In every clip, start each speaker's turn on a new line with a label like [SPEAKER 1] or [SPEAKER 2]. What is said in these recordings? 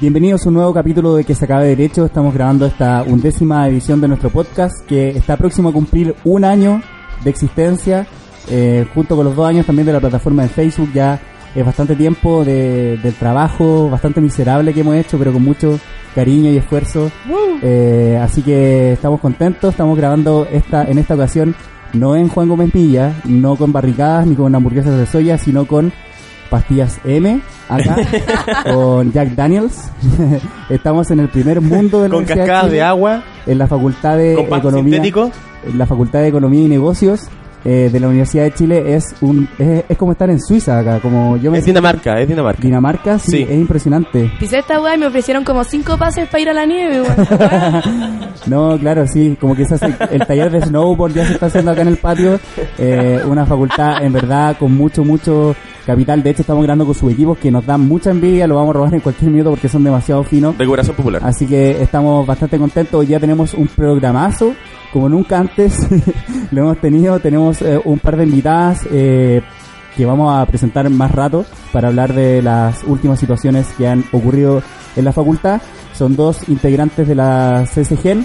[SPEAKER 1] Bienvenidos a un nuevo capítulo de Que se acabe derecho. Estamos grabando esta undécima edición de nuestro podcast que está próximo a cumplir un año de existencia, eh, junto con los dos años también de la plataforma de Facebook. Ya es bastante tiempo de, del trabajo bastante miserable que hemos hecho, pero con mucho cariño y esfuerzo. Eh, así que estamos contentos. Estamos grabando esta en esta ocasión no en Juan Gómez Villa, no con barricadas ni con hamburguesas de soya, sino con pastillas M acá con Jack Daniels. Estamos en el primer mundo de la
[SPEAKER 2] Con cascadas de agua,
[SPEAKER 1] en la Facultad de Economía,
[SPEAKER 2] sintético.
[SPEAKER 1] en la Facultad de Economía y Negocios eh, de la Universidad de Chile es un es, es como estar en Suiza acá, como yo me
[SPEAKER 2] Es Dinamarca, es Dinamarca.
[SPEAKER 1] Dinamarca, sí,
[SPEAKER 2] Sí.
[SPEAKER 1] es impresionante.
[SPEAKER 3] Pisé esta weá y me ofrecieron como cinco pases para ir a la nieve.
[SPEAKER 1] No, claro, sí, como que se hace el taller de snowboard ya se está haciendo acá en el patio, eh, una facultad en verdad con mucho, mucho capital. De hecho, estamos grabando con sus equipos que nos dan mucha envidia, lo vamos a robar en cualquier minuto porque son demasiado finos.
[SPEAKER 2] Recuperación popular.
[SPEAKER 1] Así que estamos bastante contentos. Ya tenemos un programazo, como nunca antes lo hemos tenido. Tenemos eh, un par de invitadas eh, que vamos a presentar más rato para hablar de las últimas situaciones que han ocurrido en la facultad. Son dos integrantes de la CSGEN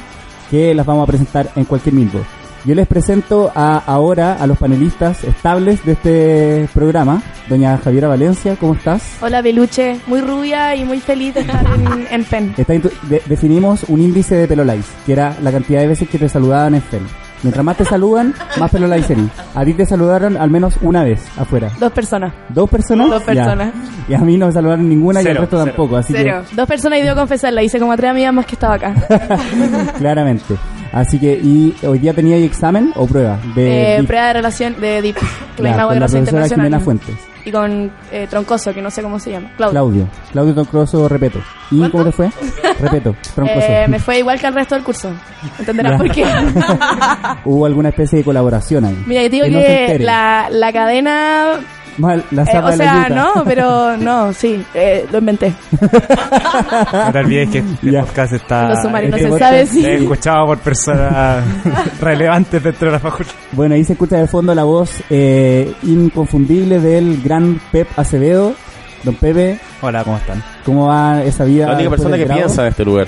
[SPEAKER 1] que las vamos a presentar en cualquier minuto. Yo les presento a, ahora a los panelistas estables de este programa. Doña Javiera Valencia, ¿cómo estás?
[SPEAKER 3] Hola, peluche. Muy rubia y muy feliz de estar en, en PEN.
[SPEAKER 1] Está de- definimos un índice de pelolais, que era la cantidad de veces que te saludaban en FEL. Mientras más te saludan, más pelolais eres. A ti te saludaron al menos una vez afuera.
[SPEAKER 3] Dos personas.
[SPEAKER 1] ¿Dos personas?
[SPEAKER 3] Dos
[SPEAKER 1] Ya.
[SPEAKER 3] personas.
[SPEAKER 1] Y a mí no me saludaron ninguna y al resto
[SPEAKER 4] cero.
[SPEAKER 1] tampoco. Así
[SPEAKER 3] Cero. Dos personas y debo confesarla. Hice como a tres amigas más que estaba acá.
[SPEAKER 1] que, claramente. Así que, ¿y hoy día tenía examen o prueba? De
[SPEAKER 3] Eh,
[SPEAKER 1] DIP?
[SPEAKER 3] prueba de relación de DIP. Que misma
[SPEAKER 1] con la profesora. Jimena Fuentes.
[SPEAKER 3] Y con eh, Troncoso, que no sé cómo se llama. Claudio.
[SPEAKER 1] Claudio. Claudio Troncoso, repeto. ¿Y
[SPEAKER 3] ¿Cuánto?
[SPEAKER 1] cómo te fue? Repeto, Troncoso.
[SPEAKER 3] Eh, me fue igual que al resto del curso. Entenderás por qué.
[SPEAKER 1] Hubo alguna especie de colaboración ahí.
[SPEAKER 3] Mira, yo digo
[SPEAKER 1] Que no
[SPEAKER 3] que
[SPEAKER 1] entere.
[SPEAKER 3] la, la cadena
[SPEAKER 1] Mal, la
[SPEAKER 3] Eh, o
[SPEAKER 1] de la
[SPEAKER 3] sea,
[SPEAKER 1] yuca.
[SPEAKER 3] no, pero no, sí, eh, lo inventé.
[SPEAKER 4] No te olvides que este
[SPEAKER 1] Ya.
[SPEAKER 4] podcast está
[SPEAKER 3] Los sumarios no
[SPEAKER 1] este
[SPEAKER 3] se sabe si.
[SPEAKER 4] es escuchado por personas relevantes dentro de la facultad.
[SPEAKER 1] Bueno, ahí se escucha de fondo la voz eh, inconfundible del gran Pep Acevedo. Don Pepe,
[SPEAKER 4] Hola, ¿cómo están?
[SPEAKER 1] ¿cómo va esa vida?
[SPEAKER 2] La única persona que
[SPEAKER 1] grado?
[SPEAKER 2] piensa en este lugar.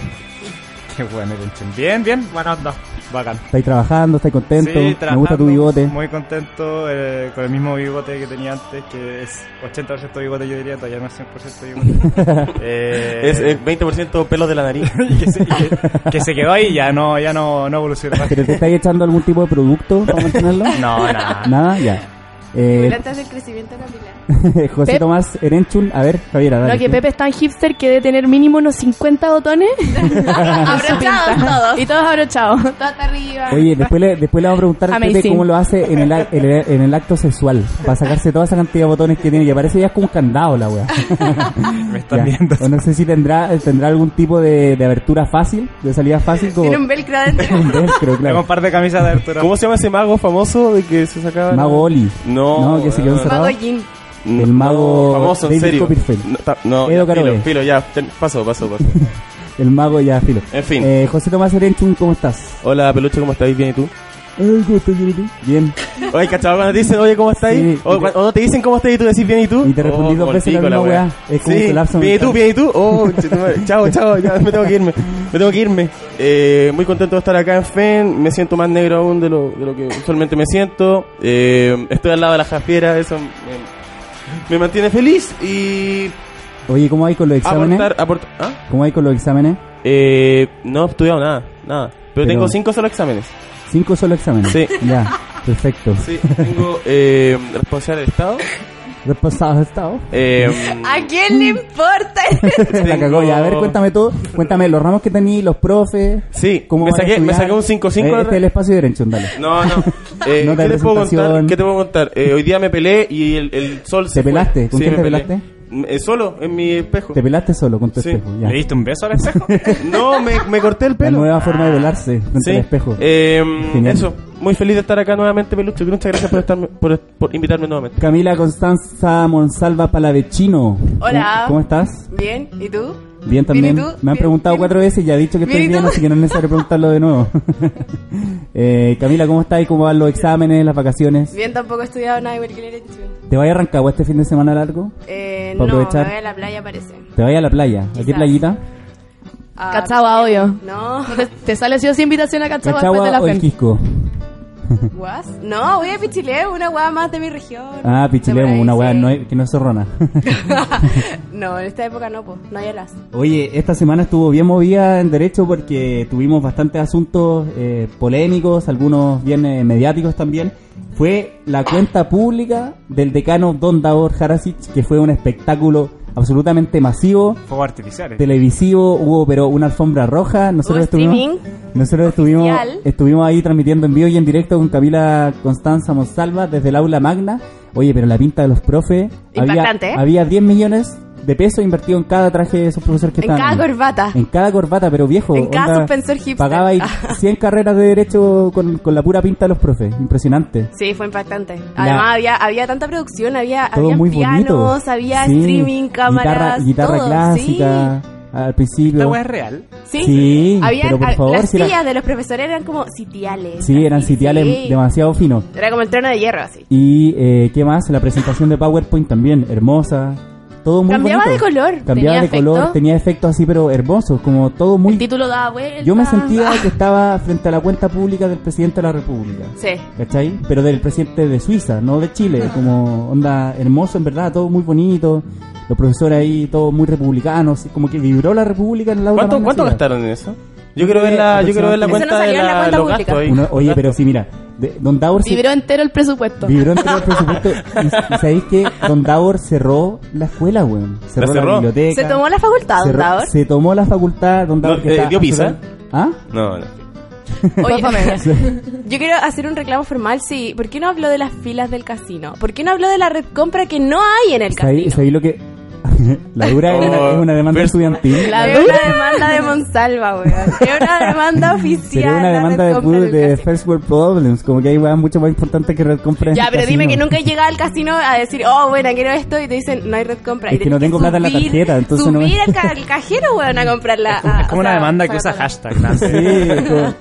[SPEAKER 4] Qué bueno. Bien, bien, buena onda. Bacán.
[SPEAKER 1] ¿Estáis trabajando? ¿Estáis contento?
[SPEAKER 4] Sí,
[SPEAKER 1] Me gusta
[SPEAKER 4] trabajando,
[SPEAKER 1] tu bigote.
[SPEAKER 4] Muy contento eh, con el mismo bigote que tenía antes, que es 80% bigote, yo diría, todavía no es 100% bigote. Eh,
[SPEAKER 2] Es eh, 20% pelos de la nariz.
[SPEAKER 4] y que, se, y que- que se quedó ahí, ya no, ya no, no evolucionó más.
[SPEAKER 1] ¿Pero te estáis echando algún tipo de producto para mantenerlo?
[SPEAKER 4] No, nada.
[SPEAKER 1] Nada, ya. Eh,
[SPEAKER 5] el crecimiento capilar.
[SPEAKER 1] José
[SPEAKER 3] Pep.
[SPEAKER 1] Tomás Erenchun, a ver, Javiera, dale.
[SPEAKER 3] No, que Pepe es tan hipster que debe tener mínimo unos 50 botones.
[SPEAKER 5] Abrochados todos.
[SPEAKER 3] Y todos abrochados.
[SPEAKER 5] Todo hasta arriba.
[SPEAKER 1] Oye, después le, después le vamos a preguntar a Pepe cómo lo hace en el, en, el, en el acto sexual, para sacarse toda esa cantidad de botones que tiene, que parece ya es como un candado la wea.
[SPEAKER 4] Me están
[SPEAKER 1] Ya.
[SPEAKER 4] viendo.
[SPEAKER 1] O no sé si tendrá tendrá algún tipo de, de abertura fácil, de salida fácil, como
[SPEAKER 5] Tiene un velcro adentro.
[SPEAKER 1] un velcro,
[SPEAKER 4] Tengo
[SPEAKER 1] claro.
[SPEAKER 4] un par de camisas de Arturo.
[SPEAKER 2] ¿Cómo se llama ese mago famoso de que se sacaba?
[SPEAKER 1] Mago Oli.
[SPEAKER 2] No,
[SPEAKER 1] No, que se quedó
[SPEAKER 2] no,
[SPEAKER 1] encerrado.
[SPEAKER 5] Mago Jin.
[SPEAKER 2] No,
[SPEAKER 1] el mago
[SPEAKER 2] famoso, en serio. No, no,
[SPEAKER 1] Edo
[SPEAKER 2] filo, filo, ya, paso, paso, paso.
[SPEAKER 1] El mago ya, filo.
[SPEAKER 2] En fin.
[SPEAKER 1] Eh, José Tomás Erenchun, ¿cómo estás?
[SPEAKER 2] Hola, peluche, ¿cómo estáis? ¿Bien y tú?
[SPEAKER 1] Ay, ¿cómo estás, Yuri? Bien.
[SPEAKER 2] Oye, ¿cachado cuando te dicen, oye, ¿cómo estáis?
[SPEAKER 1] Sí.
[SPEAKER 2] o, cu- o no te dicen cómo estáis y tú decís bien y tú.
[SPEAKER 1] Y te respondí
[SPEAKER 2] Oh,
[SPEAKER 1] dos veces la misma weá. Es como un
[SPEAKER 2] Sí,
[SPEAKER 1] colapso
[SPEAKER 2] bien y tú, bien y tú. Oh, chao, chao, ya me tengo que irme. Me tengo que irme. Eh, muy contento de estar acá en FEN. Me siento más negro aún de lo, de lo que usualmente me siento. Eh, estoy al lado de la Jafiera, eso me, me mantiene feliz y
[SPEAKER 1] Oye, ¿cómo hay con los exámenes?
[SPEAKER 2] aportar, aportar. ¿Ah?
[SPEAKER 1] ¿Cómo hay con los exámenes?
[SPEAKER 2] Eh, no he estudiado nada, nada. Pero,
[SPEAKER 1] Pero-
[SPEAKER 2] tengo cinco solo exámenes.
[SPEAKER 1] Cinco solo exámenes.
[SPEAKER 2] Sí.
[SPEAKER 1] Ya, perfecto.
[SPEAKER 2] Sí, tengo eh, responsabilidad del Estado.
[SPEAKER 1] Repasados estado.
[SPEAKER 2] Eh,
[SPEAKER 5] ¿A quién le importa?
[SPEAKER 1] La cagó ya. A ver, cuéntame todo. Cuéntame los ramos que tení, los profes.
[SPEAKER 2] Sí,
[SPEAKER 1] ¿Cómo
[SPEAKER 2] me saqué, me saqué un 5-5.
[SPEAKER 1] Eh, Este es el espacio de derecho, dale.
[SPEAKER 2] No, no. Eh, ¿Qué te puedo contar? ¿Qué te puedo contar? Eh, hoy día me peleé y el, el sol se
[SPEAKER 1] ¿Te pelaste? ¿Con
[SPEAKER 2] Sí,
[SPEAKER 1] quién te
[SPEAKER 2] peleé.
[SPEAKER 1] pelaste?
[SPEAKER 2] Eh, solo, en mi espejo.
[SPEAKER 1] Te pelaste solo con tu
[SPEAKER 2] Sí.
[SPEAKER 1] espejo. Ya.
[SPEAKER 4] ¿Le diste un beso al espejo?
[SPEAKER 2] No, me, me corté el
[SPEAKER 1] La
[SPEAKER 2] pelo.
[SPEAKER 1] nueva forma de velarse frente
[SPEAKER 2] Sí.
[SPEAKER 1] al espejo.
[SPEAKER 2] Eh,
[SPEAKER 1] Genial.
[SPEAKER 2] eso, muy feliz de estar acá nuevamente, Peluche. Muchas gracias por, estarme, por, por invitarme nuevamente.
[SPEAKER 1] Camila Constanza Monsalva Palavecino.
[SPEAKER 5] Hola.
[SPEAKER 1] ¿Cómo, cómo estás?
[SPEAKER 5] Bien, ¿y tú?
[SPEAKER 1] Bien también.
[SPEAKER 6] Bien, ¿y tú?
[SPEAKER 1] Me han preguntado
[SPEAKER 6] bien.
[SPEAKER 1] cuatro veces y ya he dicho que estoy
[SPEAKER 6] Bien,
[SPEAKER 1] así que no es necesario preguntarlo de nuevo. eh, Camila, ¿cómo estás? ¿Cómo van los exámenes, las vacaciones?
[SPEAKER 6] Bien, tampoco he estudiado nada igual que el derecho.
[SPEAKER 1] ¿Te vayas a Rancagua este fin de semana largo?
[SPEAKER 6] Eh,
[SPEAKER 1] ¿Para
[SPEAKER 6] no, me
[SPEAKER 1] aprovechar?
[SPEAKER 6] voy a la playa, parece.
[SPEAKER 1] ¿Te vayas a la playa? ¿A qué
[SPEAKER 6] Quizás.
[SPEAKER 1] playita?
[SPEAKER 6] Ah,
[SPEAKER 3] Cachagua, obvio.
[SPEAKER 6] No,
[SPEAKER 3] Te, sale sí o sí invitación a Cachagua después de
[SPEAKER 1] ¿Cachagua
[SPEAKER 3] la
[SPEAKER 1] o el. Quisco?
[SPEAKER 6] ¿guas? No, voy a Pichilemu, una hueá más de mi región.
[SPEAKER 1] Ah, Pichilemu, una weá
[SPEAKER 6] sí.
[SPEAKER 1] no que no es zorrona.
[SPEAKER 6] no, en esta época no, pues, no hay alas.
[SPEAKER 1] Oye, esta semana estuvo bien movida en Derecho porque tuvimos bastantes asuntos eh, polémicos, algunos bien eh, mediáticos también. Fue la cuenta pública del decano Don Davor Harasic, que fue un espectáculo absolutamente masivo,
[SPEAKER 4] Fuegos artificiales.
[SPEAKER 1] televisivo, hubo pero una alfombra roja, nosotros
[SPEAKER 6] Hubo
[SPEAKER 1] estuvimos,
[SPEAKER 6] streaming
[SPEAKER 1] nosotros estuvimos,
[SPEAKER 6] oficial.
[SPEAKER 1] estuvimos ahí transmitiendo en vivo y en directo con Camila Constanza Monsalva desde el aula magna. Oye, pero la pinta de los profes, había,
[SPEAKER 6] Impactante, ¿eh?
[SPEAKER 1] había 10 millones de pesos invertidos en cada traje de esos profesores que
[SPEAKER 6] En
[SPEAKER 1] estaban.
[SPEAKER 6] cada
[SPEAKER 1] ahí.
[SPEAKER 6] corbata.
[SPEAKER 1] En cada corbata, pero viejo.
[SPEAKER 6] En cada
[SPEAKER 1] onda,
[SPEAKER 6] suspensor hipster.
[SPEAKER 1] Pagaba ahí 100 carreras de derecho con, con la pura pinta de los profes. Impresionante.
[SPEAKER 6] Sí, fue impactante. Además, había, había tanta producción, había,
[SPEAKER 1] Todo
[SPEAKER 6] había
[SPEAKER 1] muy
[SPEAKER 6] pianos,
[SPEAKER 1] bonito.
[SPEAKER 6] había
[SPEAKER 1] Sí,
[SPEAKER 6] streaming, cámaras,
[SPEAKER 1] Guitarra, guitarra
[SPEAKER 6] todo,
[SPEAKER 1] clásica al principio.
[SPEAKER 4] ¿Esta es real?
[SPEAKER 6] Sí, sí.
[SPEAKER 1] Sí,
[SPEAKER 6] Había,
[SPEAKER 1] pero por favor,
[SPEAKER 6] las
[SPEAKER 1] si era-
[SPEAKER 6] de los profesores eran como sitiales.
[SPEAKER 1] Sí, eran
[SPEAKER 6] así,
[SPEAKER 1] sitiales
[SPEAKER 6] sí.
[SPEAKER 1] demasiado finos.
[SPEAKER 6] Era como el trono de hierro, así.
[SPEAKER 1] Y eh, qué más, la presentación de PowerPoint también, hermosa. Todo muy
[SPEAKER 6] Cambiaba
[SPEAKER 1] bonito.
[SPEAKER 6] de color,
[SPEAKER 1] Cambiaba
[SPEAKER 6] tenía
[SPEAKER 1] de
[SPEAKER 6] efecto.
[SPEAKER 1] color, tenía efectos así pero hermosos, como todo muy
[SPEAKER 3] El título daba vuelta.
[SPEAKER 1] Yo me sentía que estaba frente a la cuenta pública del presidente de la República.
[SPEAKER 6] Sí.
[SPEAKER 1] ¿Cachai? Pero del presidente de Suiza, no de Chile. Como onda hermoso, en verdad, todo muy bonito. Los profesores ahí, todos muy republicanos. Como que vibró la República en la aula
[SPEAKER 2] ¿Cuánto, cuánto gastaron en eso? Yo quiero ver la, yo quiero ver la
[SPEAKER 6] Eso no
[SPEAKER 2] cuenta de
[SPEAKER 6] salió en la
[SPEAKER 2] la,
[SPEAKER 6] cuenta
[SPEAKER 2] los
[SPEAKER 6] pública.
[SPEAKER 2] gastos ahí.
[SPEAKER 1] Uno- oye, pero sí, mira. De- Don Davor se-
[SPEAKER 3] Vibró entero el presupuesto.
[SPEAKER 1] vibró entre el presupuesto. Y, y sabéis que Don Davor cerró la escuela, weón. Cerró la,
[SPEAKER 2] cerró?
[SPEAKER 1] biblioteca.
[SPEAKER 6] Se tomó la facultad, don
[SPEAKER 1] cerró-
[SPEAKER 6] Davor.
[SPEAKER 1] Se tomó la facultad, Don Davor.
[SPEAKER 2] No,
[SPEAKER 1] que
[SPEAKER 2] eh,
[SPEAKER 1] ¿Ah?
[SPEAKER 2] No, no.
[SPEAKER 6] Oye, yo quiero hacer un reclamo formal, sí. ¿Por qué no habló de las filas del casino? ¿Por qué no habló de la red compra que no hay en el
[SPEAKER 1] ¿Sabéis
[SPEAKER 6] casino?
[SPEAKER 1] sabéis lo que.? La dura es, una,
[SPEAKER 2] Oh,
[SPEAKER 1] es una demanda estudiantil.
[SPEAKER 3] La
[SPEAKER 6] es una demanda de Monsalva, weón. Es una demanda oficial.
[SPEAKER 1] Sería una demanda de, de
[SPEAKER 6] casino.
[SPEAKER 1] First World Problems. Como que hay weas mucho más importantes que red compra.
[SPEAKER 6] Ya,
[SPEAKER 1] el
[SPEAKER 6] pero dime que nunca he llegado al casino a decir, oh, bueno, quiero esto, y te dicen, no hay red compra.
[SPEAKER 1] Es
[SPEAKER 6] Y
[SPEAKER 1] que no tengo plata en la
[SPEAKER 6] subir-
[SPEAKER 1] tarjeta, entonces no me-
[SPEAKER 6] Subir al, ca- al cajero, weón, a comprarla. a-
[SPEAKER 4] Es como una
[SPEAKER 6] sea,
[SPEAKER 4] demanda que usa hashtag. ¿no?
[SPEAKER 1] Sí, como-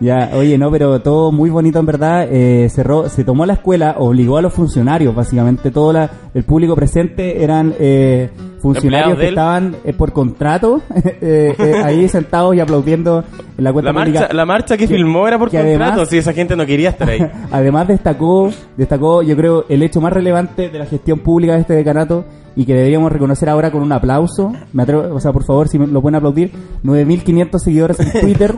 [SPEAKER 1] ya, oye, no, pero todo muy bonito en verdad. Eh, cerró, se tomó la escuela, obligó a los funcionarios, básicamente todo la, el público presente eran eh, funcionarios que estaban eh, por contrato eh, eh, ahí sentados y aplaudiendo en la cuenta
[SPEAKER 2] La
[SPEAKER 1] pública.
[SPEAKER 2] marcha, la marcha que,
[SPEAKER 1] Que-
[SPEAKER 2] filmó era por contrato,
[SPEAKER 1] además-
[SPEAKER 2] si esa gente no quería estar ahí.
[SPEAKER 1] Además destacó, destacó yo creo el hecho más relevante de la gestión pública de este decanato y que deberíamos reconocer ahora con un aplauso. Me atrevo, o sea, por favor, si me lo pueden aplaudir, 9500 seguidores en Twitter.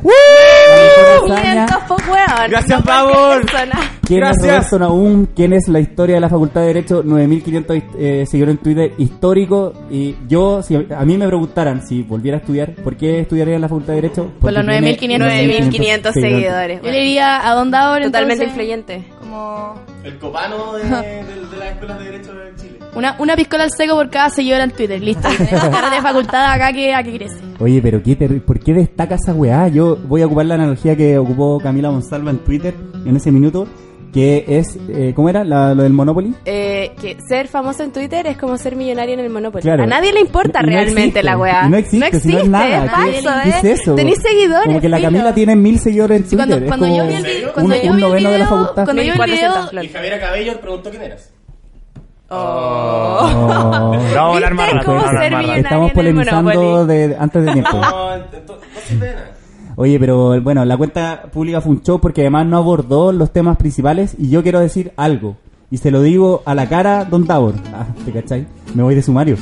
[SPEAKER 1] La mejor hazaña.
[SPEAKER 6] 500 po, weón.
[SPEAKER 2] Gracias,
[SPEAKER 6] persona.
[SPEAKER 1] ¿Quién es
[SPEAKER 2] Gracias.
[SPEAKER 1] Roberto Naum? ¿Quién es la historia de la Facultad de Derecho? 9500 eh, seguidores en Twitter, histórico. Y yo, si a mí me preguntaran si volviera a estudiar, ¿por qué estudiaría en la Facultad de Derecho? Porque
[SPEAKER 3] los
[SPEAKER 1] tiene
[SPEAKER 3] 9.500
[SPEAKER 6] 9500 seguidores.
[SPEAKER 3] Yo le diría a Don Davor
[SPEAKER 6] Totalmente
[SPEAKER 3] entonces,
[SPEAKER 6] influyente.
[SPEAKER 3] Como
[SPEAKER 2] El copano de, de, de las escuelas de Derecho de Chile.
[SPEAKER 3] Una, una piscola al seco por cada seguidor en Twitter. Listo. Tenemos carrera de facultad acá que, a que crece.
[SPEAKER 1] Oye, pero ¿qué ¿por qué destaca esa weá? Yo voy a ocupar la analogía que ocupó Camila Monsalva en Twitter en ese minuto, que es, eh, ¿cómo era? La- lo del Monopoly.
[SPEAKER 6] Eh, que ser famoso en Twitter es como ser millonario en el Monopoly.
[SPEAKER 1] Claro.
[SPEAKER 6] A nadie le importa
[SPEAKER 1] no
[SPEAKER 6] realmente
[SPEAKER 1] existe.
[SPEAKER 6] la weá.
[SPEAKER 1] No existe, si no es nada.
[SPEAKER 6] es
[SPEAKER 1] ¿Qué-
[SPEAKER 6] falso,
[SPEAKER 1] qué
[SPEAKER 6] ¿eh?
[SPEAKER 1] es eso?
[SPEAKER 6] Tenés seguidores.
[SPEAKER 1] Como que la
[SPEAKER 6] filo.
[SPEAKER 1] Camila tiene mil seguidores en Twitter.
[SPEAKER 3] cuando,
[SPEAKER 1] es
[SPEAKER 3] cuando
[SPEAKER 1] como
[SPEAKER 3] yo vi el,
[SPEAKER 1] un,
[SPEAKER 3] cuando yo
[SPEAKER 1] un
[SPEAKER 3] vi el
[SPEAKER 1] noveno de la
[SPEAKER 3] video,
[SPEAKER 1] facultad.
[SPEAKER 3] cuando yo vi el
[SPEAKER 6] 1400,
[SPEAKER 3] video,
[SPEAKER 2] Y Javiera Cabello preguntó quién eras.
[SPEAKER 6] Oh.
[SPEAKER 1] Oh.
[SPEAKER 4] No, vamos a hablar más
[SPEAKER 6] ¿Viste
[SPEAKER 4] rato.
[SPEAKER 1] Estamos polemizando de, antes de tiempo.
[SPEAKER 2] No, entonces.
[SPEAKER 1] Oye, pero bueno, la cuenta pública fue un show porque además no abordó los temas principales y yo quiero decir algo. Y se lo digo a la cara, Don Tabor. Ah, ¿te cachai? Me voy de sumario.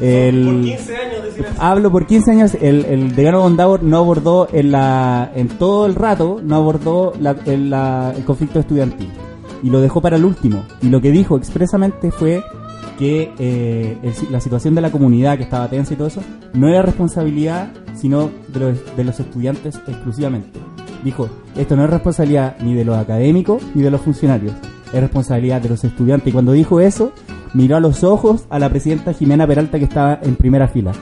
[SPEAKER 1] El-
[SPEAKER 2] Por 15 años de silencio.
[SPEAKER 1] Hablo por 15 años, el, el decano Don Davor no abordó en, la, en todo el rato, no abordó la- el, la- el conflicto estudiantil. Y lo dejó para el último. Y lo que dijo expresamente fue que eh, la situación de la comunidad que estaba tensa y todo eso no era responsabilidad sino de los, de los estudiantes exclusivamente. Dijo, esto no es responsabilidad ni de los académicos ni de los funcionarios, es responsabilidad de los estudiantes. Y cuando dijo eso, miró a los ojos a la presidenta Jimena Peralta que estaba en primera fila.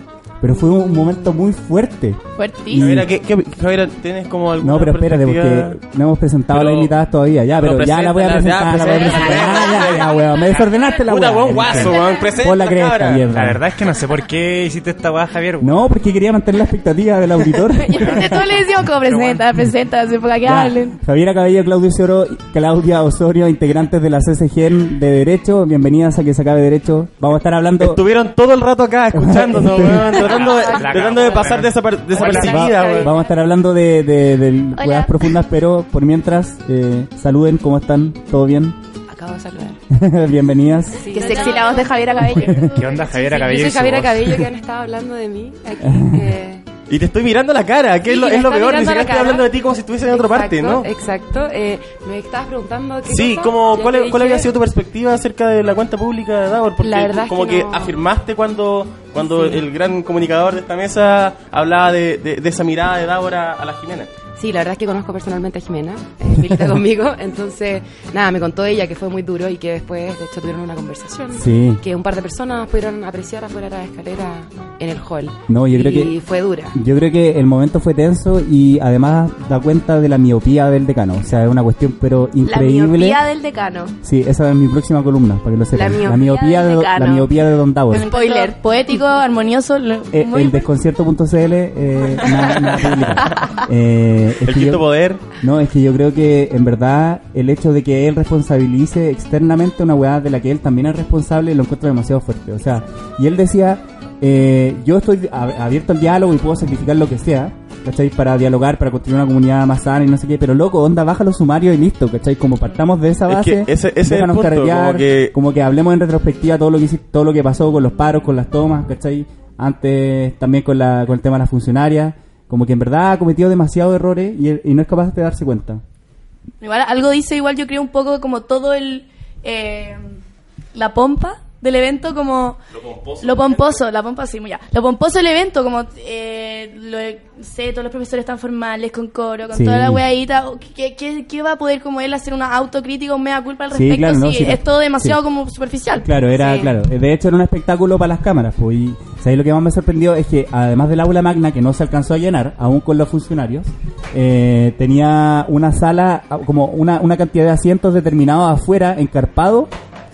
[SPEAKER 1] Pero fue un momento muy fuerte.
[SPEAKER 3] Fuertísimo.
[SPEAKER 2] Javiera, ¿qué, qué, Javiera, ¿tienes como alguna
[SPEAKER 1] No, pero espérate, porque no hemos presentado a las
[SPEAKER 2] Pero-
[SPEAKER 1] invitadas todavía. Ya, pero,
[SPEAKER 2] pero
[SPEAKER 1] ya la voy a presentar,
[SPEAKER 2] ya,
[SPEAKER 1] la voy a presentar.
[SPEAKER 2] preséntala.
[SPEAKER 1] Ya, ya, ya, weón. Me desordenaste la
[SPEAKER 2] weón, guaso, weón, presenta,
[SPEAKER 1] la cresta, mierda.
[SPEAKER 4] La verdad es que no sé por qué hiciste esta weá, Javier.
[SPEAKER 1] No, porque quería mantener la expectativa del auditor.
[SPEAKER 3] Y aparte todos le decimos como presenta, presenta, así para que
[SPEAKER 1] Ya.
[SPEAKER 3] hablen.
[SPEAKER 1] Javiera Cabello, Claudio Osorio, Claudia Osorio, integrantes de la CCG de Derecho. Bienvenidas a que se acabe Derecho. Vamos a estar hablando.
[SPEAKER 2] Estuvieron todo el rato acá escuchándonos, weón, tratando de, tratando de pasar desapercibida, weón.
[SPEAKER 1] vamos a estar hablando de, de, de weas profundas, pero por mientras, eh, saluden, ¿cómo están? ¿Todo bien?
[SPEAKER 5] Acabo de saludar.
[SPEAKER 1] Bienvenidas.
[SPEAKER 3] Qué sexy la voz de Javiera Cabello.
[SPEAKER 4] ¿Qué onda, Javier
[SPEAKER 5] Yo
[SPEAKER 4] Cabello? y
[SPEAKER 5] soy Javiera? Cabello que han estado hablando de mí aquí. eh,
[SPEAKER 2] Y te estoy mirando la cara, que es lo, es lo peor, ni siquiera estoy
[SPEAKER 5] cara.
[SPEAKER 2] hablando de ti como si estuviese en otra parte, ¿no?
[SPEAKER 5] Exacto. Eh, me estabas preguntando qué
[SPEAKER 2] Sí,
[SPEAKER 5] cosa?
[SPEAKER 2] como, ¿cuál, ¿cuál había sido tu perspectiva acerca de la cuenta pública de Davor? Porque
[SPEAKER 5] La verdad es
[SPEAKER 2] como
[SPEAKER 5] que
[SPEAKER 2] que,
[SPEAKER 5] no.
[SPEAKER 2] afirmaste cuando, cuando
[SPEAKER 5] Sí.
[SPEAKER 2] el gran comunicador de esta mesa hablaba de, de- de esa mirada de Davor a, a la Jimena.
[SPEAKER 5] Sí, la verdad es que conozco personalmente a Jimena, eh, milita conmigo, entonces, nada, me contó ella que fue muy duro y que después, de hecho, tuvieron una conversación.
[SPEAKER 1] Sí.
[SPEAKER 5] Que un par de personas pudieron apreciar afuera de la escalera en el hall.
[SPEAKER 1] No, yo creo
[SPEAKER 5] y
[SPEAKER 1] que-
[SPEAKER 5] fue dura.
[SPEAKER 1] Yo creo que el momento fue tenso y además da cuenta de la miopía del decano. O sea, es una cuestión pero
[SPEAKER 3] La
[SPEAKER 1] increíble.
[SPEAKER 3] miopía del decano.
[SPEAKER 1] Sí, esa es mi próxima columna, para que lo sepan.
[SPEAKER 5] miopía
[SPEAKER 3] del
[SPEAKER 1] de,
[SPEAKER 3] decano.
[SPEAKER 1] la miopía de Don Davos.
[SPEAKER 3] Spoiler, poético, armonioso, lo-
[SPEAKER 1] Eh,
[SPEAKER 3] muy
[SPEAKER 1] el desconcierto.cl, eh, nada, nada publicado. Eh, es
[SPEAKER 2] El quinto
[SPEAKER 1] yo-
[SPEAKER 2] poder.
[SPEAKER 1] No, es que yo creo que en verdad el hecho de que él responsabilice externamente una weá de la que él también es responsable lo encuentro demasiado fuerte. O sea, y él decía, eh, yo estoy abierto al diálogo y puedo sacrificar lo que sea, ¿cachai? Para dialogar, para construir una comunidad más sana y no sé qué, pero loco, onda, baja los sumarios y listo, ¿cachai? Como partamos de esa
[SPEAKER 2] Es
[SPEAKER 1] base,
[SPEAKER 2] que ese- ese es
[SPEAKER 1] déjanos
[SPEAKER 2] punto,
[SPEAKER 1] carretear,
[SPEAKER 2] como que-
[SPEAKER 1] como que hablemos en retrospectiva todo lo que todo lo que pasó con los paros, con las tomas, ¿cachai? Antes también con, la, con el tema de las funcionarias, como que en verdad ha cometido demasiados errores y, no es capaz de darse cuenta.
[SPEAKER 3] Igual algo dice, igual yo creo un poco como todo el... eh, la pompa del evento como... Lo pomposo. la pompa sí, muy ya. Lo pomposo del evento, como... Eh, lo, sé, todos los profesores están formales, con coro, con
[SPEAKER 1] Sí.
[SPEAKER 3] toda la weadita. o ¿Qué, qué, qué va a poder como él hacer una autocrítica o mea culpa al
[SPEAKER 1] Sí,
[SPEAKER 3] respecto?
[SPEAKER 1] claro, no,
[SPEAKER 3] si
[SPEAKER 1] sí.
[SPEAKER 3] es todo demasiado
[SPEAKER 1] Sí.
[SPEAKER 3] como superficial.
[SPEAKER 1] Claro, era,
[SPEAKER 5] Sí.
[SPEAKER 1] claro. De hecho, era un espectáculo para las cámaras. Pues, y ¿sabéis lo que más me sorprendió? Es que, además del aula magna, que no se alcanzó a llenar, aún con los funcionarios, eh, tenía una sala, ah, como una, una cantidad de asientos determinados afuera, encarpado,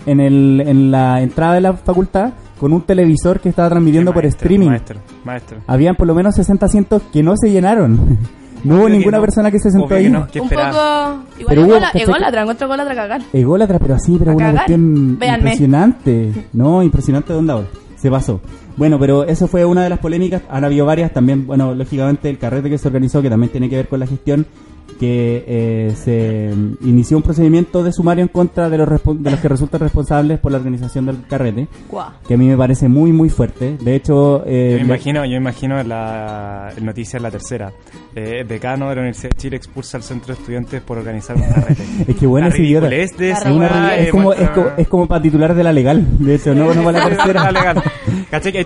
[SPEAKER 1] en, el, en la entrada de la facultad, con un televisor que estaba transmitiendo por
[SPEAKER 4] Maestro,
[SPEAKER 1] streaming.
[SPEAKER 4] Maestro, maestro.
[SPEAKER 1] Habían por lo menos 60 asientos que no se llenaron. no hubo
[SPEAKER 4] Obvio que
[SPEAKER 1] ninguna
[SPEAKER 4] no.
[SPEAKER 1] persona que se sentó
[SPEAKER 4] Obvio que
[SPEAKER 1] ahí.
[SPEAKER 4] no. ¿Qué
[SPEAKER 3] un
[SPEAKER 4] esperaba?
[SPEAKER 3] poco... Igual
[SPEAKER 1] Pero hubo-
[SPEAKER 3] ególatra, encuentro ególatra cagar.
[SPEAKER 1] Ególatra, pero así, pero
[SPEAKER 3] A
[SPEAKER 1] una
[SPEAKER 3] cagar.
[SPEAKER 1] cuestión
[SPEAKER 3] Véanme.
[SPEAKER 1] impresionante. No, impresionante de onda ahora. Se pasó. Bueno, pero eso fue una de las polémicas. Han habido varias también. Bueno, lógicamente el carrete que se organizó, que también tiene que ver con la gestión, que eh, se inició un procedimiento de sumario en contra de los, de los que resultan responsables por la organización del carrete,
[SPEAKER 3] Guau.
[SPEAKER 1] que a mí me parece muy, muy fuerte. De hecho, eh,
[SPEAKER 4] Yo
[SPEAKER 1] le-
[SPEAKER 4] imagino, yo imagino la noticia en la tercera. Eh, el decano de la Universidad de Chile expulsa al centro de estudiantes por organizar un carrete.
[SPEAKER 1] es que bueno,
[SPEAKER 4] La de
[SPEAKER 3] La
[SPEAKER 1] Es, una
[SPEAKER 4] eh,
[SPEAKER 1] es como, es, como, es como para titular de la legal, de hecho, no, no para la tercera.
[SPEAKER 4] La legal.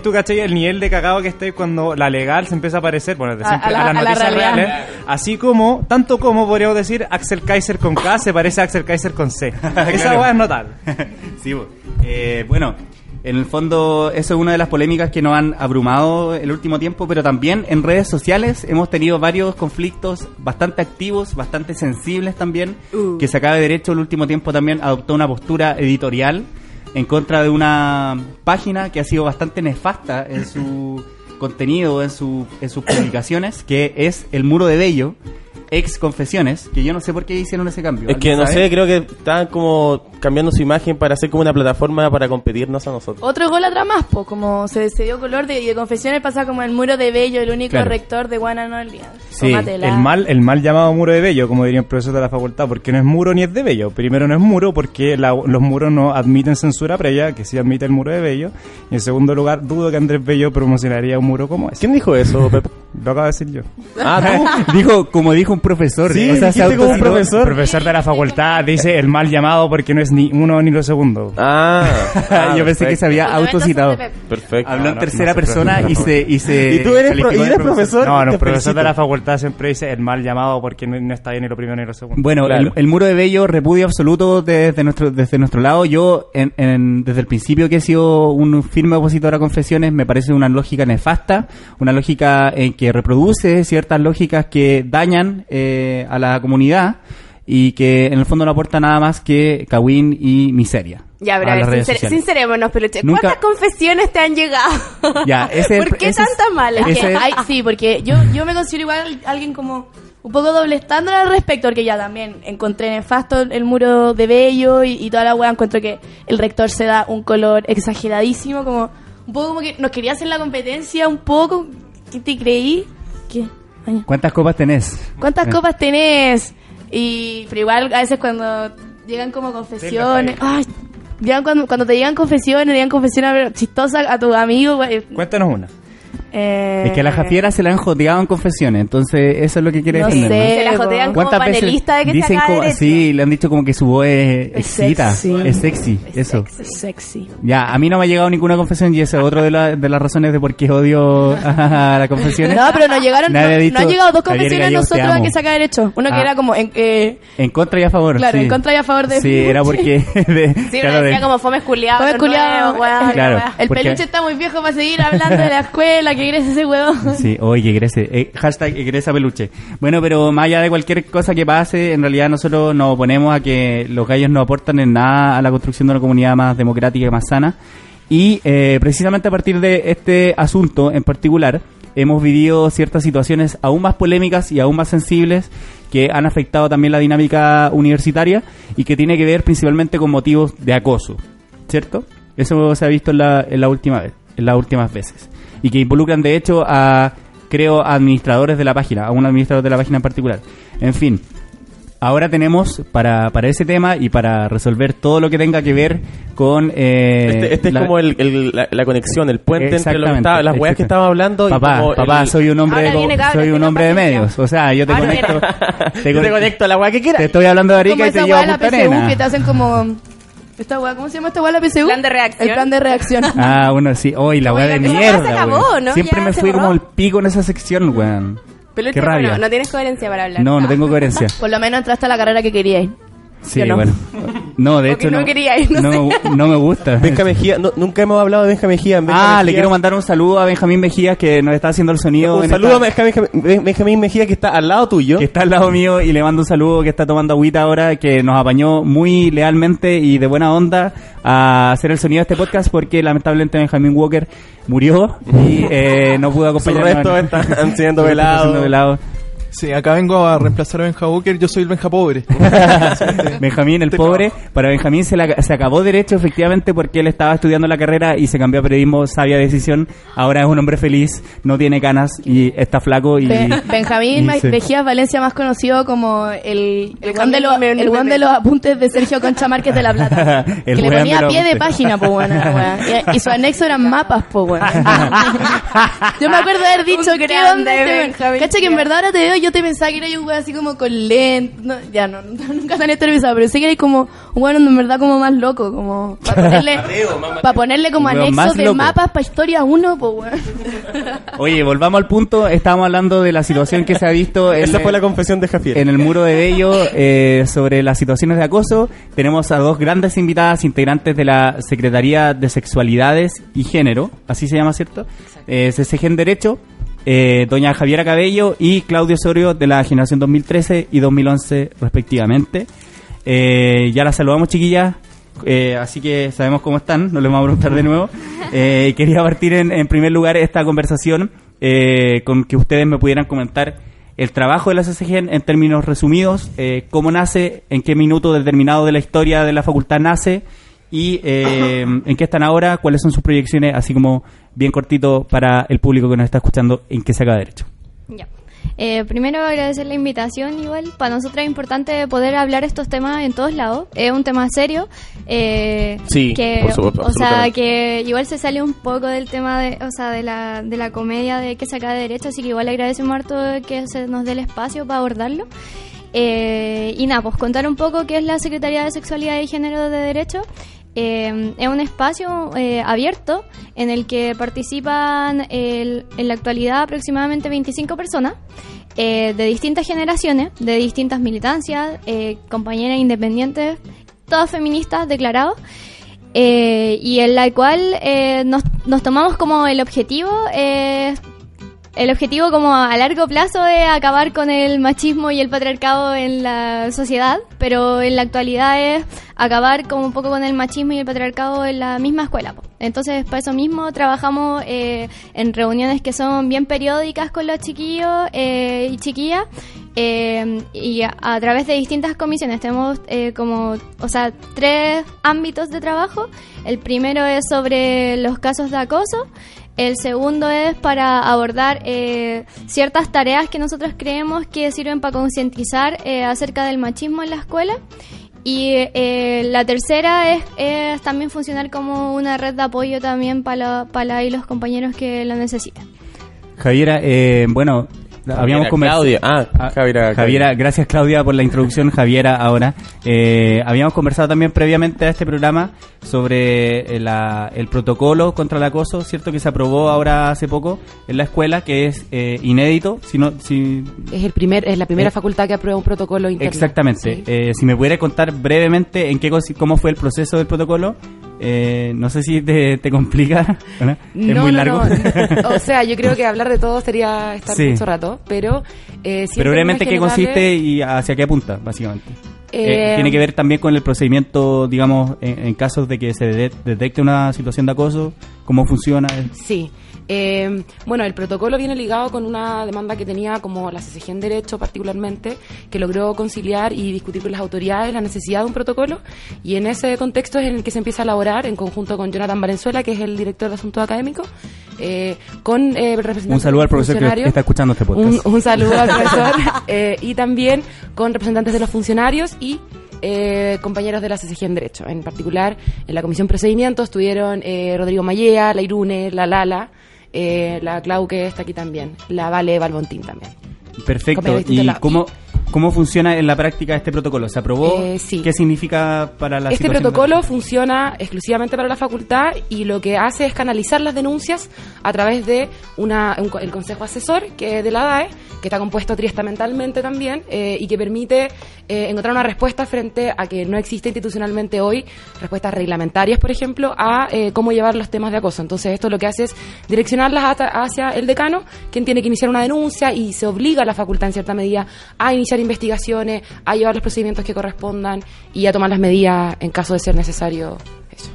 [SPEAKER 4] Tú, ¿cachai? El nivel de cagado que estáis cuando la legal se empieza a aparecer, bueno, de
[SPEAKER 3] A-
[SPEAKER 4] siempre,
[SPEAKER 3] a la-
[SPEAKER 4] a, las
[SPEAKER 3] a la
[SPEAKER 4] noticias
[SPEAKER 3] realidad.
[SPEAKER 4] reales. Así como, tanto como podríamos decir, Axel Kaiser con K se parece a Axel Kaiser con C. Esa weá es notable.
[SPEAKER 1] Sí. Eh, bueno, en el fondo eso es una de las polémicas que nos han abrumado el último tiempo, pero también en redes sociales hemos tenido varios conflictos bastante activos, bastante sensibles también,
[SPEAKER 5] Uh.
[SPEAKER 1] que se acaba de derecho el último tiempo también adoptó una postura editorial en contra de una página que ha sido bastante nefasta en su contenido, en, su, en sus publicaciones, que es El Muro de Bello, ex Confesiones, que yo no sé por qué hicieron ese cambio.
[SPEAKER 2] Es que
[SPEAKER 1] ¿Alguien
[SPEAKER 2] no
[SPEAKER 1] sabe?
[SPEAKER 2] sé, creo que están como cambiando su imagen para hacer como una plataforma para competirnos a nosotros.
[SPEAKER 3] Otro ególatra más, po, como se, se dio color de, de confesiones pasa como el muro de Bello, el único
[SPEAKER 1] Claro.
[SPEAKER 3] rector de One and Only.
[SPEAKER 4] Sí,
[SPEAKER 3] Tómatela.
[SPEAKER 4] el mal, el mal llamado muro de Bello, como diría un profesor de la facultad, porque no es muro ni es de Bello. Primero no es muro porque la- los muros no admiten censura previa, que sí admite el muro de Bello. Y en segundo lugar, dudo que Andrés Bello promocionaría un muro como ese.
[SPEAKER 2] ¿Quién dijo eso, Pep?
[SPEAKER 4] Lo acabo de decir yo.
[SPEAKER 2] Ah, tú.
[SPEAKER 1] dijo como dijo un profesor
[SPEAKER 2] Sí,
[SPEAKER 1] o sea, se
[SPEAKER 2] como un profesor.
[SPEAKER 4] El profesor de la facultad dice el mal llamado porque no es ni uno ni lo segundo.
[SPEAKER 2] Ah, ah,
[SPEAKER 1] Yo pensé que se había autocitado.
[SPEAKER 2] Perfecto.
[SPEAKER 1] Habló en
[SPEAKER 4] no,
[SPEAKER 1] tercera
[SPEAKER 4] no
[SPEAKER 1] persona y se, y se.
[SPEAKER 2] ¿Y tú eres, pro-
[SPEAKER 1] calificó
[SPEAKER 2] y
[SPEAKER 1] de
[SPEAKER 2] eres profesor?
[SPEAKER 4] No, no, profesor
[SPEAKER 2] felicito.
[SPEAKER 4] de la facultad siempre dice el mal llamado porque no, no está bien ni lo primero ni lo segundo.
[SPEAKER 1] Bueno,
[SPEAKER 2] Claro.
[SPEAKER 1] el, el muro de Bello, repudio absoluto desde nuestro, desde nuestro lado. Yo, en- en- desde el principio que he sido un firme opositor a confesiones, me parece una lógica nefasta, una lógica en que reproduce ciertas lógicas que dañan eh, a la comunidad y que en el fondo no aporta nada más que cagüín y miseria.
[SPEAKER 6] Ya, pero
[SPEAKER 1] a
[SPEAKER 6] a ver, sincer- sincerémonos, peluche.
[SPEAKER 1] Nunca-
[SPEAKER 6] ¿Cuántas confesiones te han llegado?
[SPEAKER 1] Ya, ese es-
[SPEAKER 6] ¿Por qué
[SPEAKER 1] ese es-
[SPEAKER 6] tantas malas?
[SPEAKER 3] Es que
[SPEAKER 1] Ese-
[SPEAKER 3] hay- sí, porque yo, yo me considero igual alguien como un poco doble estándar al respecto, porque ya también encontré nefasto el muro de Bello y, y toda la weá. Encuentro que el rector se da un color exageradísimo, como un poco como que nos quería hacer la competencia, un poco. ¿Qué te creí? ¿Qué?
[SPEAKER 1] ¿Cuántas copas tenés?
[SPEAKER 3] ¿Cuántas
[SPEAKER 1] Eh.
[SPEAKER 3] copas tenés? Y, pero igual a veces cuando llegan como confesiones, ay, llegan cuando, cuando te llegan confesiones, llegan confesiones chistosas a tu amigo, güey,
[SPEAKER 4] Cuéntanos una.
[SPEAKER 3] Eh,
[SPEAKER 1] Es que a la Jafiera se la han joteado en confesiones, entonces eso es lo que quiere
[SPEAKER 3] No
[SPEAKER 1] defender.
[SPEAKER 3] sé.
[SPEAKER 6] Se la jotean como
[SPEAKER 1] ¿Cuántas veces
[SPEAKER 6] panelista de que
[SPEAKER 1] dicen como,
[SPEAKER 6] derecho.
[SPEAKER 1] sí, le han dicho como que su voz es,
[SPEAKER 3] Es
[SPEAKER 1] excita,
[SPEAKER 3] sexy.
[SPEAKER 1] es sexy, eso.
[SPEAKER 3] Es sexy.
[SPEAKER 1] Ya, a mí no me ha llegado ninguna confesión y ese es otro de, la- de las razones de por qué odio a las confesiones.
[SPEAKER 3] No, pero nos llegaron, no,
[SPEAKER 1] dicho,
[SPEAKER 3] no han llegado dos confesiones
[SPEAKER 1] Gallegos, te
[SPEAKER 3] nosotros a que saca derecho. Uno que
[SPEAKER 1] Ah.
[SPEAKER 3] era como en que
[SPEAKER 1] En contra y a favor.
[SPEAKER 3] Claro,
[SPEAKER 1] sí.
[SPEAKER 3] en contra y a favor de
[SPEAKER 1] Sí, era porque... de-
[SPEAKER 6] Sí,
[SPEAKER 1] claro,
[SPEAKER 6] decía
[SPEAKER 1] de-
[SPEAKER 6] como fome culiado.
[SPEAKER 3] Fome culiao,
[SPEAKER 1] Claro.
[SPEAKER 3] el peluche está muy viejo para seguir hablando de la escuela, que eres ese huevón.
[SPEAKER 1] Sí, oye, egrese. Eh, hashtag egresa peluche. Bueno, pero más allá de cualquier cosa que pase, en realidad nosotros nos oponemos a que los gallos no aportan en nada a la construcción de una comunidad más democrática y más sana. Y eh, precisamente a partir de este asunto en particular, hemos vivido ciertas situaciones aún más polémicas y aún más sensibles que han afectado también la dinámica universitaria y que tiene que ver principalmente con motivos de acoso, ¿cierto? Eso se ha visto en la, en la última vez, en las últimas veces y que involucran de hecho a creo administradores de la página, a un administrador de la página en particular. En fin, ahora tenemos para, para ese tema y para resolver todo lo que tenga que ver con eh,
[SPEAKER 2] Este, este
[SPEAKER 1] la-
[SPEAKER 2] es como el, el- la, la conexión, el puente entre lo que estaba, las weas que estábamos hablando
[SPEAKER 1] Papá,
[SPEAKER 2] y como
[SPEAKER 1] papá,
[SPEAKER 2] el-
[SPEAKER 1] soy un hombre de, soy un hombre de medios, o sea, yo te
[SPEAKER 6] Ahora
[SPEAKER 1] conecto, te,
[SPEAKER 2] Te conecto a la wea que
[SPEAKER 1] te
[SPEAKER 2] quieras.
[SPEAKER 1] estoy hablando de
[SPEAKER 3] como
[SPEAKER 1] Arica y te llevo a Punta
[SPEAKER 3] que te hacen como esta weá, ¿cómo se llama esta weá la PSU?
[SPEAKER 6] Plan de reacción.
[SPEAKER 3] El plan de reacción.
[SPEAKER 1] Ah, bueno, sí. Hoy la weá de mierda,
[SPEAKER 6] weá se acabó,
[SPEAKER 1] weón.
[SPEAKER 6] ¿no?
[SPEAKER 1] Siempre
[SPEAKER 6] Ya
[SPEAKER 1] me
[SPEAKER 6] se
[SPEAKER 1] fui
[SPEAKER 6] borró.
[SPEAKER 1] como el pico en esa sección, weón. Qué rabia.
[SPEAKER 6] bueno, no tienes coherencia para hablar.
[SPEAKER 1] No, no tengo coherencia.
[SPEAKER 3] Por lo menos entraste a la carrera que queríais.
[SPEAKER 1] Sí,
[SPEAKER 3] no.
[SPEAKER 1] bueno. No, de hecho
[SPEAKER 6] no
[SPEAKER 1] no.
[SPEAKER 6] quería ir, no
[SPEAKER 1] no, no me gusta.
[SPEAKER 2] Benja Mejía, no- nunca hemos hablado de Benja Mejía. Benja
[SPEAKER 1] Ah,
[SPEAKER 2] Mejía-
[SPEAKER 1] le quiero mandar un saludo a Benjamín Mejías que nos está haciendo el sonido.
[SPEAKER 2] un
[SPEAKER 1] en
[SPEAKER 2] saludo
[SPEAKER 1] esta-
[SPEAKER 2] a Benja- Ben- Benjamín Mejía que está al lado tuyo.
[SPEAKER 1] que está al lado mío y le mando un saludo que está tomando agüita ahora, que nos apañó muy lealmente y de buena onda a hacer el sonido de este podcast porque lamentablemente Benjamin Walker murió y eh, no pudo acompañarnos. Sus restos están siendo
[SPEAKER 2] velados.
[SPEAKER 1] velados.
[SPEAKER 7] Sí, acá vengo a reemplazar a Benja Booker, yo soy el Benja pobre.
[SPEAKER 1] Benjamín, el pobre, para Benjamín se, la- se acabó derecho efectivamente porque él estaba estudiando la carrera y se cambió a periodismo, sabia decisión. Ahora es un hombre feliz, no tiene canas y está flaco y
[SPEAKER 3] Be- Benjamín
[SPEAKER 1] y
[SPEAKER 3] Mejías Valencia, más conocido como el, el,
[SPEAKER 6] El
[SPEAKER 3] de, los, el weón de los apuntes de Sergio Concha Márquez de la Plata. Que le ponía
[SPEAKER 1] los
[SPEAKER 3] pie de página, po, a weá. Y, y su anexo eran mapas, po. Yo me acuerdo de haber dicho,
[SPEAKER 6] Un
[SPEAKER 3] ¿qué
[SPEAKER 6] grande
[SPEAKER 3] onda este Cacha que en verdad ahora te veo, yo te pensaba que era un weón así como con lentes. No, ya no, nunca tan televisado, pero sé que eres como un weón en verdad como más loco, como para ponerle, para ponerle como
[SPEAKER 1] Un weón
[SPEAKER 3] anexo
[SPEAKER 1] más
[SPEAKER 3] de
[SPEAKER 1] loco.
[SPEAKER 3] mapas para historia 1, po, weón.
[SPEAKER 1] Oye, volvamos al punto, estábamos hablando de la situación que se ha visto en,
[SPEAKER 2] Esa fue la confesión de Javier.
[SPEAKER 1] en el muro de Bello eh, sobre las situaciones de acoso. Tenemos a dos grandes invitadas integrantes de la Secretaría de Sexualidades y Género, así se llama, ¿cierto? Eh, CCG en Derecho, eh, doña Javiera Cabello y Claudio Osorio de la generación 2013 y 2011 respectivamente. Eh, ya las saludamos, chiquillas. eh, así que sabemos cómo están, no les vamos a preguntar de nuevo. Eh, quería partir en, en primer lugar esta conversación eh, con que ustedes me pudieran comentar el trabajo de la CCG en, términos resumidos, cómo nace, en qué minuto determinado de la historia de la facultad nace y eh, en qué están ahora, cuáles son sus proyecciones, así como bien cortito para el público que nos está escuchando en qué saca derecho.
[SPEAKER 8] Ya. Eh, primero agradecer la invitación igual. Para nosotros es importante poder hablar estos temas en todos lados. Es un tema serio. eh,
[SPEAKER 2] Sí,
[SPEAKER 8] que,
[SPEAKER 2] por supuesto,
[SPEAKER 8] O sea, que igual se sale un poco del tema de, o sea, de la, de la comedia de que saca de derecho, así que igual agradecemos harto que se nos dé el espacio para abordarlo. Eh, y nada, pues contar un poco qué es la Secretaría de Sexualidad y Género de Derecho. Eh, es un espacio eh, abierto en el que participan el- en la actualidad aproximadamente 25 personas eh, de distintas generaciones, de distintas militancias, eh, compañeras independientes, todas feministas declarados, eh, y en la cual eh, nos, nos tomamos como el objetivo, el objetivo como a largo plazo de acabar con el machismo y el patriarcado en la sociedad, pero en la actualidad es acabar como un poco con el machismo y el patriarcado en la misma escuela. Entonces, para eso mismo trabajamos eh, en reuniones que son bien periódicas con los chiquillos eh, y chiquillas. eh, y a, a través de distintas comisiones tenemos eh, como, o sea, tres ámbitos de trabajo. El primero es sobre los casos de acoso. El segundo es para abordar eh, ciertas tareas que nosotros creemos que sirven para concientizar eh, acerca del machismo en la escuela. Y eh, la tercera es, también funcionar como una red de apoyo también para la y los compañeros que lo necesiten.
[SPEAKER 1] Javiera, bueno, habíamos.
[SPEAKER 2] Claudia. Ah, Javiera,
[SPEAKER 1] Javiera, gracias Claudia por la introducción. Javiera, ahora. Eh, habíamos conversado también previamente a este programa sobre eh, la- el protocolo contra el acoso, ¿cierto? Que se aprobó ahora hace poco en la escuela, que es eh, inédito. Si no, si,
[SPEAKER 5] Es, el primer, es la primera
[SPEAKER 1] Eh,
[SPEAKER 5] facultad que aprueba un protocolo interno.
[SPEAKER 1] Exactamente.
[SPEAKER 5] Sí.
[SPEAKER 1] Eh, si me pudiera contar brevemente en qué cómo fue el proceso del protocolo. Eh, no sé si te, te complica. ¿no? es muy largo.
[SPEAKER 5] no. O sea, yo creo que hablar de todo sería estar
[SPEAKER 1] Sí.
[SPEAKER 5] mucho rato, pero... Eh,
[SPEAKER 1] Pero brevemente, ¿qué consiste y hacia qué apunta, básicamente?
[SPEAKER 5] Eh,
[SPEAKER 1] Eh, tiene que ver también con el procedimiento, digamos, en, en casos de que se de- detecte una situación de acoso, cómo funciona.
[SPEAKER 5] Sí. Eh, bueno, el protocolo viene ligado con una demanda que tenía como la CCG en Derecho particularmente, que logró conciliar y discutir con las autoridades la necesidad de un protocolo y en ese contexto es en el que se empieza a elaborar en conjunto con Jonathan Valenzuela, que es el director de Asuntos Académicos, eh, con eh, representantes
[SPEAKER 1] Un saludo al profesor que está escuchando este podcast.
[SPEAKER 5] Un, un saludo al profesor eh, y también con representantes de los funcionarios y eh, compañeros de la CCG en Derecho. En particular, en la Comisión Procedimientos estuvieron eh, Rodrigo Mallea, la Irune, la Lala, eh, la Clau que está aquí también, la Vale Balbontín también.
[SPEAKER 1] Perfecto. ¿Y cómo, cómo funciona en la práctica este protocolo? ¿Se aprobó?
[SPEAKER 5] Eh, sí.
[SPEAKER 1] ¿Qué significa para la
[SPEAKER 5] Este protocolo funciona exclusivamente para la facultad y lo que hace es canalizar las denuncias a través de una, un el Consejo Asesor, que es de la DAE, que está compuesto triestamentalmente también eh, y que permite eh, encontrar una respuesta frente a que no existe institucionalmente hoy respuestas reglamentarias, por ejemplo, a eh, cómo llevar los temas de acoso. Entonces esto lo que hace es direccionarlas hacia el decano, quien tiene que iniciar una denuncia y se obliga a la facultad en cierta medida a iniciar investigaciones, a llevar los procedimientos que correspondan y a tomar las medidas en caso de ser necesario. Eso.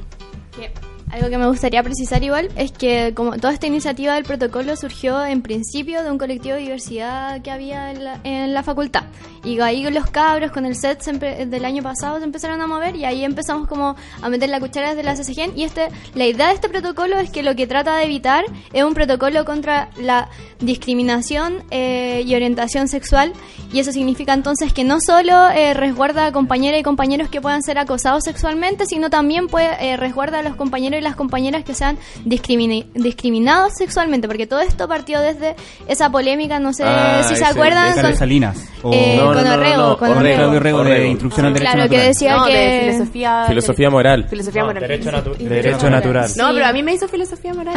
[SPEAKER 8] Algo que me gustaría precisar igual es que como toda esta iniciativa del protocolo surgió en principio de un colectivo de diversidad que había en la, en la facultad. Y ahí los cabros con el set del año pasado se empezaron a mover y ahí empezamos como a meter la cuchara desde la CCG. Y este, la idea de este protocolo es que lo que trata de evitar es un protocolo contra la discriminación eh, y orientación sexual. Y eso significa entonces que no solo eh, resguarda a compañeras y compañeros que puedan ser acosados sexualmente, sino también puede eh, resguarda a los compañeros las compañeras que sean discrimini- discriminados sexualmente, porque todo esto partió desde esa polémica, no sé
[SPEAKER 2] Ah,
[SPEAKER 8] si se acuerdan, con,
[SPEAKER 1] Salinas. O
[SPEAKER 8] eh,
[SPEAKER 2] No, no,
[SPEAKER 8] con Orrego, con
[SPEAKER 2] Orrego.
[SPEAKER 8] Orrego.
[SPEAKER 1] Claudio Orrego de
[SPEAKER 2] Orrego.
[SPEAKER 1] Instrucción al Derecho
[SPEAKER 8] Claro, que
[SPEAKER 1] Natural.
[SPEAKER 8] decía
[SPEAKER 6] no,
[SPEAKER 8] que...
[SPEAKER 6] de filosofía.
[SPEAKER 2] Filosofía moral.
[SPEAKER 6] Filosofía moral.
[SPEAKER 4] Derecho, natu- derecho natural.
[SPEAKER 6] No, pero a mí me hizo filosofía moral.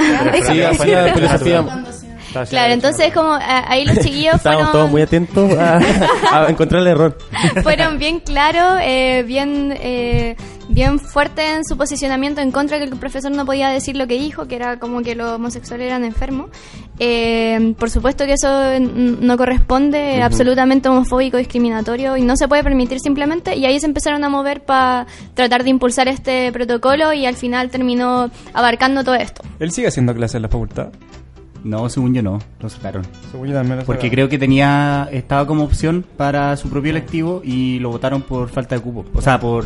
[SPEAKER 2] Sí, hacía filosofía.
[SPEAKER 8] Claro, entonces como eh, ahí los chiquillos
[SPEAKER 2] Estábamos
[SPEAKER 8] fueron...
[SPEAKER 2] todos muy atentos a, a encontrar el error.
[SPEAKER 8] fueron bien claros, eh, bien eh, bien fuertes en su posicionamiento en contra que el profesor no podía decir lo que dijo, que era como que los homosexuales eran enfermos. Eh, por supuesto que eso no corresponde, absolutamente homofóbico, discriminatorio y no se puede permitir simplemente. Y ahí se empezaron a mover para tratar de impulsar este protocolo y al final terminó abarcando todo esto.
[SPEAKER 4] ¿Él sigue haciendo clases en la facultad?
[SPEAKER 1] No, según yo no, lo sacaron.
[SPEAKER 4] Según yo también lo
[SPEAKER 1] Porque creo que tenía estaba como opción para su propio electivo y lo votaron por falta de cupo. O sea, por...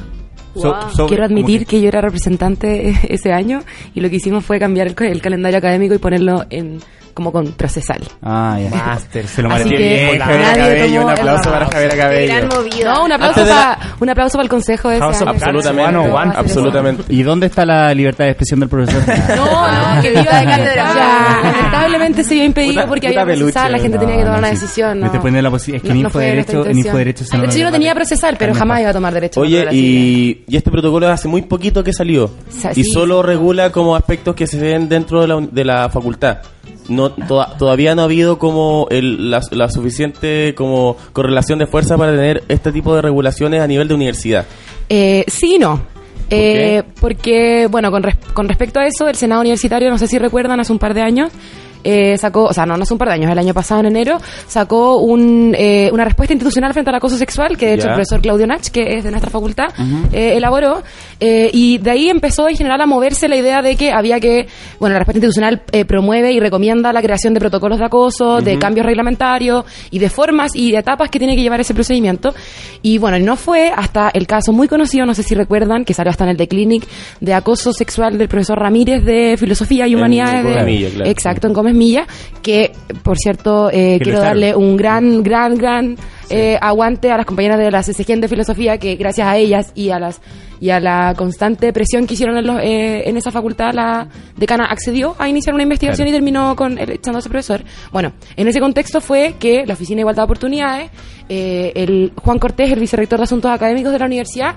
[SPEAKER 1] so-
[SPEAKER 6] Wow.
[SPEAKER 5] Quiero admitir que yo era representante ese año y lo que hicimos fue cambiar el calendario académico y ponerlo en como con procesal.
[SPEAKER 1] Ah, ya.
[SPEAKER 4] Se lo
[SPEAKER 5] Así que
[SPEAKER 4] bien.
[SPEAKER 2] Javiera Cabello, un aplauso para. Javiera Cabello.
[SPEAKER 5] No, un aplauso para un aplauso para el consejo de ese año.
[SPEAKER 2] Absolutamente,
[SPEAKER 4] one on one.
[SPEAKER 2] absolutamente.
[SPEAKER 1] ¿Y dónde está la libertad de expresión del profesor?
[SPEAKER 5] No, no, que viva de cátedra. Ya, lamentablemente se vio impedido porque
[SPEAKER 2] puta
[SPEAKER 5] había procesal, la gente
[SPEAKER 1] No,
[SPEAKER 5] tenía que tomar
[SPEAKER 1] no,
[SPEAKER 5] una decisión. No.
[SPEAKER 1] te pone la posi- es que en
[SPEAKER 5] No- no fue
[SPEAKER 1] Infoderecho-
[SPEAKER 5] nuestra
[SPEAKER 1] en
[SPEAKER 5] intención.
[SPEAKER 1] Infoderecho se
[SPEAKER 5] De hecho, yo no tenía procesal, pero jamás iba a tomar derecho.
[SPEAKER 2] Oye, y, y este protocolo hace muy poquito que salió.
[SPEAKER 5] Sa-
[SPEAKER 2] y solo regula como aspectos que se ven dentro de la, uni- de la facultad. No, toda- todavía no ha habido como el, la, la suficiente como correlación de fuerza para tener este tipo de regulaciones a nivel de universidad.
[SPEAKER 5] Eh, sí y no. Eh, porque, bueno, con, res- con respecto a eso, el Senado Universitario, no sé si recuerdan, hace un par de años, eh, sacó, o sea, no, no hace un par de años, el año pasado en enero, sacó un, eh, una respuesta institucional frente al acoso sexual, que de hecho
[SPEAKER 2] Ya.
[SPEAKER 5] el profesor Claudio Nach, que es de nuestra facultad, eh, elaboró, eh, y de ahí empezó en general a moverse la idea de que había que, bueno, la respuesta institucional eh, promueve y recomienda la creación de protocolos de acoso, de cambios reglamentarios y de formas y de etapas que tiene que llevar ese procedimiento. Y bueno, no fue hasta el caso muy conocido, no sé si recuerdan, que salió hasta en el The Clinic, de acoso sexual del profesor Ramírez de Filosofía y
[SPEAKER 2] En
[SPEAKER 5] Humanidades.
[SPEAKER 2] Gómez
[SPEAKER 5] de-
[SPEAKER 2] Milla, claro.
[SPEAKER 5] Exacto, en Gómez Milla, que por cierto eh, quiero darle un gran, gran, gran eh, aguante a las compañeras de la CCG de Filosofía, que gracias a ellas y a las y a la constante presión que hicieron en, los, eh, en esa facultad, la decana accedió a iniciar una investigación y terminó con el- echando a ese profesor. Bueno, en ese contexto fue que la Oficina de Igualdad de Oportunidades, eh, el Juan Cortés, el vicerrector de Asuntos Académicos de la universidad,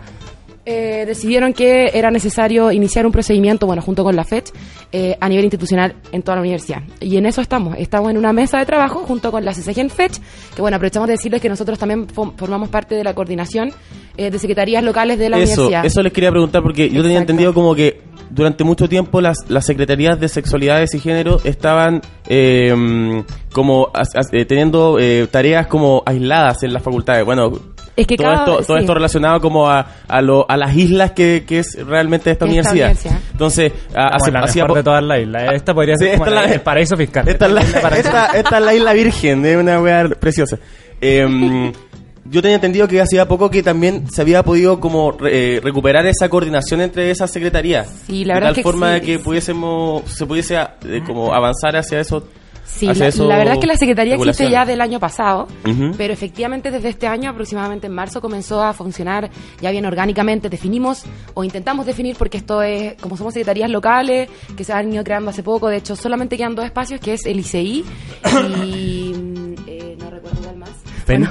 [SPEAKER 5] eh, decidieron que era necesario iniciar un procedimiento, bueno, junto con la FECH, eh, a nivel institucional en toda la universidad. Y en eso estamos. Estamos en una mesa de trabajo junto con la CCG en FECH, que bueno, aprovechamos de decirles que nosotros también fo- formamos parte de la coordinación eh, de secretarías locales de la
[SPEAKER 2] Eso,
[SPEAKER 5] universidad.
[SPEAKER 2] eso les quería preguntar porque yo tenía entendido como que durante mucho tiempo las, las secretarías de sexualidades y género estaban eh, como as- as- eh, teniendo eh, tareas como aisladas en las facultades. Bueno,
[SPEAKER 5] Es que
[SPEAKER 2] todo,
[SPEAKER 5] cada-
[SPEAKER 2] esto, todo
[SPEAKER 5] sí.
[SPEAKER 2] esto relacionado como a, a, lo- a las islas que, que es realmente esta,
[SPEAKER 5] Esta
[SPEAKER 2] universidad.
[SPEAKER 5] universidad.
[SPEAKER 2] Entonces, a- hace-
[SPEAKER 4] la mejor de todas las islas. Esta podría
[SPEAKER 2] Sí,
[SPEAKER 4] ser
[SPEAKER 2] esta
[SPEAKER 4] como
[SPEAKER 2] es la-
[SPEAKER 4] el paraíso fiscal.
[SPEAKER 2] Esta es la,
[SPEAKER 4] paraíso.
[SPEAKER 2] esta, esta es la isla virgen, es una weá preciosa. Em, yo tenía entendido que hacía poco que también se había podido como re- eh, recuperar esa coordinación entre esas secretarías.
[SPEAKER 5] Sí, la
[SPEAKER 2] de
[SPEAKER 5] verdad
[SPEAKER 2] tal
[SPEAKER 5] es que
[SPEAKER 2] forma de
[SPEAKER 5] sí.
[SPEAKER 2] que pudiésemos, se pudiese eh, como avanzar hacia eso.
[SPEAKER 5] Sí, la,
[SPEAKER 2] eso
[SPEAKER 5] la verdad es que la Secretaría existe ya del año pasado, pero efectivamente desde este año, aproximadamente en marzo, comenzó a funcionar ya bien orgánicamente. Definimos o intentamos definir, porque esto es, como somos secretarías locales, que se han ido creando hace poco, de hecho solamente quedan dos espacios, que es el ICI y...
[SPEAKER 1] ¿FEN?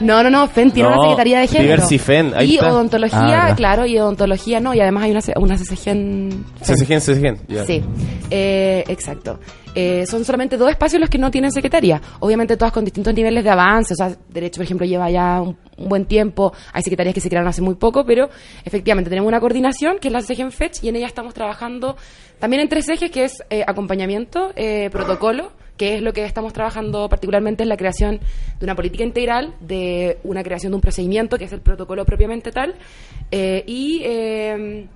[SPEAKER 5] No, no, no, FEN tiene
[SPEAKER 2] No,
[SPEAKER 5] una secretaría de género.
[SPEAKER 2] Diversifen, ahí
[SPEAKER 5] y
[SPEAKER 2] está.
[SPEAKER 1] Ah,
[SPEAKER 5] odontología,
[SPEAKER 1] verdad.
[SPEAKER 5] claro, y odontología no, y además hay una, una.
[SPEAKER 2] CCGen, CCGen, ya.
[SPEAKER 5] Sí, eh, exacto. Eh, son solamente dos espacios los que no tienen secretaría. Obviamente todas con distintos niveles de avance. O sea, Derecho, por ejemplo, lleva ya un, un buen tiempo. Hay secretarías que se crearon hace muy poco, pero efectivamente tenemos una coordinación que es la CG en FETCH y en ella estamos trabajando también en tres ejes, que es eh, acompañamiento, eh, protocolo, que es lo que estamos trabajando particularmente en la creación de una política integral, de una creación de un procedimiento, que es el protocolo propiamente tal, eh, y... eh,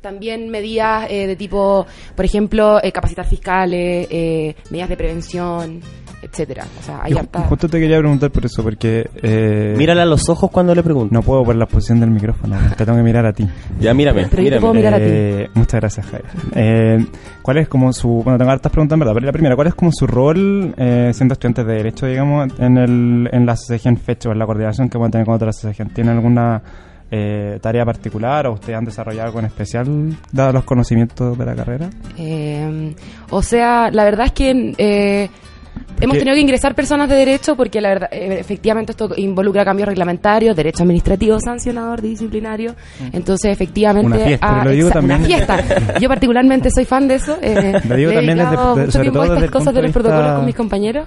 [SPEAKER 5] también medidas eh, de tipo, por ejemplo, eh, capacitar fiscales, eh, medidas de prevención, etcétera. O sea, hay harta...
[SPEAKER 4] Justo te quería preguntar por eso, porque... Eh,
[SPEAKER 2] Mírala a los ojos cuando le pregunto.
[SPEAKER 4] No puedo por la posición del micrófono, te tengo que mirar a ti.
[SPEAKER 2] Ya, mírame,
[SPEAKER 5] Pero yo te
[SPEAKER 2] mírame.
[SPEAKER 5] puedo mirar a ti.
[SPEAKER 4] Eh, Muchas gracias, Javier. Eh, ¿Cuál es como su... Bueno, tengo hartas preguntas en verdad, pero la primera, ¿cuál es como su rol eh, siendo estudiantes de Derecho, digamos, en, el, en la CCG en fecha o en la coordinación que pueden tener con otras CCG? ¿Tienen alguna eh, tarea particular o ustedes han desarrollado algo en especial, dados los conocimientos de la carrera?
[SPEAKER 5] Eh, o sea, la verdad es que eh, hemos tenido que ingresar personas de derecho porque la verdad, eh, efectivamente esto involucra cambios reglamentarios, derecho administrativo, sancionador, disciplinario. Entonces, efectivamente,
[SPEAKER 4] Una fiesta,
[SPEAKER 5] ah,
[SPEAKER 4] pero lo digo
[SPEAKER 5] exa-
[SPEAKER 4] también-
[SPEAKER 5] una fiesta. Yo particularmente soy fan de eso. Eh,
[SPEAKER 4] Lo digo también desde-
[SPEAKER 5] mucho
[SPEAKER 4] sobre todo desde
[SPEAKER 5] estas cosas de los protocolos con mis compañeros.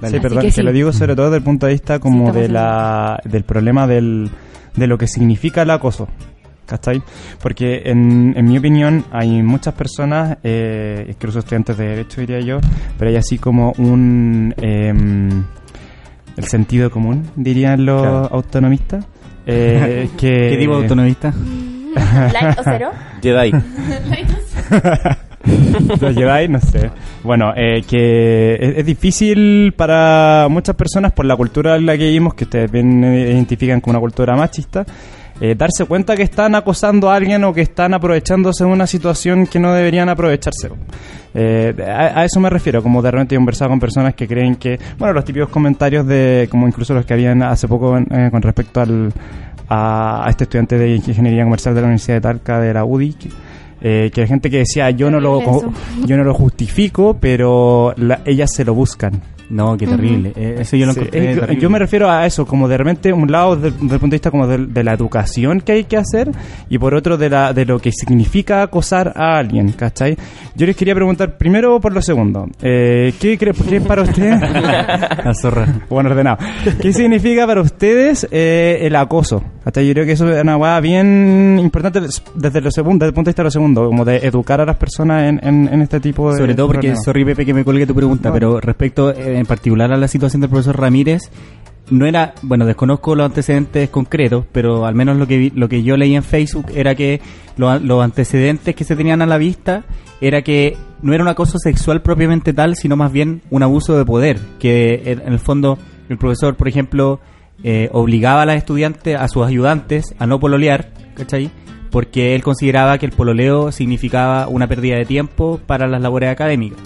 [SPEAKER 4] Sí,
[SPEAKER 5] Así
[SPEAKER 4] perdón,
[SPEAKER 5] que sí.
[SPEAKER 4] lo digo sobre todo desde el punto de vista como de la, del problema del, de lo que significa el acoso. ¿Cachai? Porque en, en mi opinión hay muchas personas, eh, incluso estudiantes de Derecho diría yo, pero hay así como un... em, el sentido común, dirían los
[SPEAKER 2] Claro.
[SPEAKER 4] autonomistas. eh, que,
[SPEAKER 1] ¿Qué tipo de autonomista?
[SPEAKER 6] ¿Light o cero?
[SPEAKER 2] Jedi.
[SPEAKER 4] lo lleváis, no sé. Bueno, eh, que es, es difícil para muchas personas por la cultura en la que vivimos, que ustedes bien eh, identifican como una cultura machista, eh, darse cuenta que están acosando a alguien o que están aprovechándose de una situación que no deberían aprovecharse. Eh, a, a eso me refiero, como de repente he conversado con personas que creen que, bueno, los típicos comentarios de, como incluso los que habían hace poco eh, con respecto al, a, a este estudiante de Ingeniería Comercial de la Universidad de Talca, de la UDI, que, eh, que hay gente que decía, yo no lo, yo no lo justifico, pero la- ellas se lo buscan.
[SPEAKER 1] No, qué terrible. Eh, Eso yo lo
[SPEAKER 4] Sí,
[SPEAKER 1] encontré
[SPEAKER 4] es- yo, me refiero a eso, como de repente un lado del, del punto de vista como del- de, la educación que hay que hacer y por otro de, la, de lo que significa acosar a alguien, ¿cachai? Yo les quería preguntar primero por lo segundo, eh, ¿qué, cree, qué es para usted?
[SPEAKER 1] La zorra.
[SPEAKER 4] bueno, ordenado. ¿Qué significa para ustedes eh, el acoso? ¿Cachai? Yo creo que eso es una hueá bien importante desde, lo segundo, desde el punto de vista de lo segundo, como de educar a las personas en, en, en este tipo de
[SPEAKER 1] Sobre todo porque,
[SPEAKER 4] problemas.
[SPEAKER 1] sorry Pepe que me colgue tu pregunta,
[SPEAKER 4] No.
[SPEAKER 1] pero respecto eh, en particular a la situación del profesor Ramírez, no era, bueno, desconozco los antecedentes concretos, pero al menos lo que vi- lo que yo leí en Facebook era que lo- los antecedentes que se tenían a la vista era que no era un acoso sexual propiamente tal, sino más bien un abuso de poder, que en en el fondo el profesor, por ejemplo, eh, obligaba a las estudiantes, a sus ayudantes, a no pololear, ¿cachai? Porque él consideraba que el pololeo significaba una pérdida de tiempo para las labores académicas.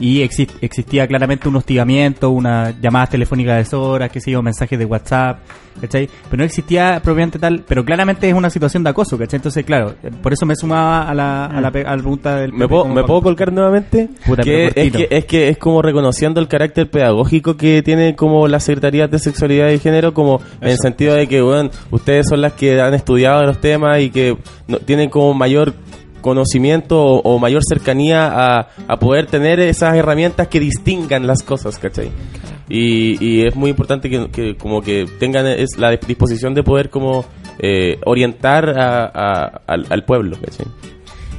[SPEAKER 1] Y exist- existía claramente un hostigamiento, unas llamadas telefónicas de horas, qué sé yo, mensajes de WhatsApp, ¿cachai? Pero no existía propiamente tal, pero claramente es una situación de acoso, ¿cachai? Entonces, claro, por eso me sumaba a la, a la, a la pregunta del...
[SPEAKER 2] ¿Me puedo, ¿Me puedo colgar nuevamente?
[SPEAKER 1] Puta,
[SPEAKER 2] que es, que, es que es como reconociendo el carácter pedagógico que tiene como la Secretaría de Sexualidad y Género, como en el sentido de que, bueno, ustedes son las que han estudiado los temas y que no- tienen como mayor conocimiento o, o mayor cercanía a, a poder tener esas herramientas que distingan las cosas, ¿cachai? Y, y es muy importante que, que como que tengan es la disposición de poder como eh, orientar a- a- al, al pueblo, ¿cachai?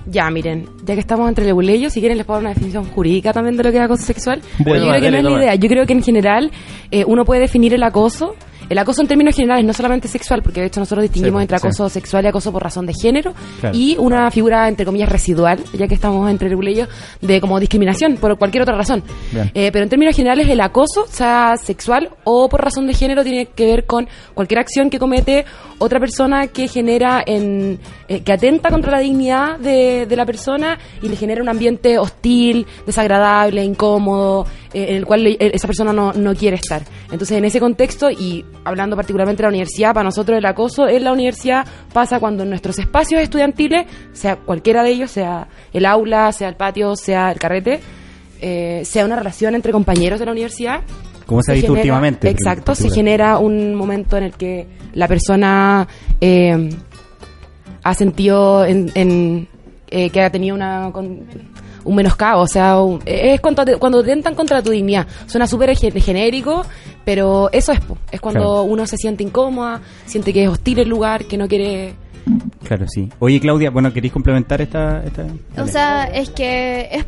[SPEAKER 5] Ya, miren, ya que estamos entre leguleyos, si quieren les puedo dar una definición jurídica también de lo que es acoso sexual.
[SPEAKER 2] Bueno,
[SPEAKER 5] yo creo que
[SPEAKER 2] dale,
[SPEAKER 5] no es la idea. Yo creo que en general eh, uno puede definir el acoso. El acoso en términos generales, no solamente sexual, porque de hecho nosotros distinguimos
[SPEAKER 4] Sí,
[SPEAKER 5] entre
[SPEAKER 4] sí.
[SPEAKER 5] acoso sexual y acoso por razón de género,
[SPEAKER 4] Claro.
[SPEAKER 5] y una figura, entre comillas, residual, ya que estamos entre leguleyos, de como discriminación por cualquier otra razón. Eh, pero en términos generales, el acoso, sea sexual o por razón de género, tiene que ver con cualquier acción que comete otra persona que genera en eh, que atenta contra la dignidad de, de la persona y le genera un ambiente hostil, desagradable, incómodo, en el cual le- esa persona no, no quiere estar. Entonces, en ese contexto, y hablando particularmente de la universidad, para nosotros el acoso en la universidad pasa cuando en nuestros espacios estudiantiles, sea cualquiera de ellos, sea el aula, sea el patio, sea el carrete, eh, sea una relación entre compañeros de la universidad.
[SPEAKER 1] Como se ha visto últimamente. en
[SPEAKER 5] Exacto, se genera un momento en el que la persona eh, ha sentido en, en, eh, que ha tenido una con- un menoscabo, o sea, un- es cuando, te- cuando tentan contra tu dignidad. Suena súper ge- genérico, pero eso es, es cuando
[SPEAKER 1] Claro.
[SPEAKER 5] uno se siente incómoda, siente que es hostil el lugar, que no quiere...
[SPEAKER 1] Claro, sí. Oye, Claudia, bueno, ¿queréis complementar esta...? esta?
[SPEAKER 8] O sea, es que es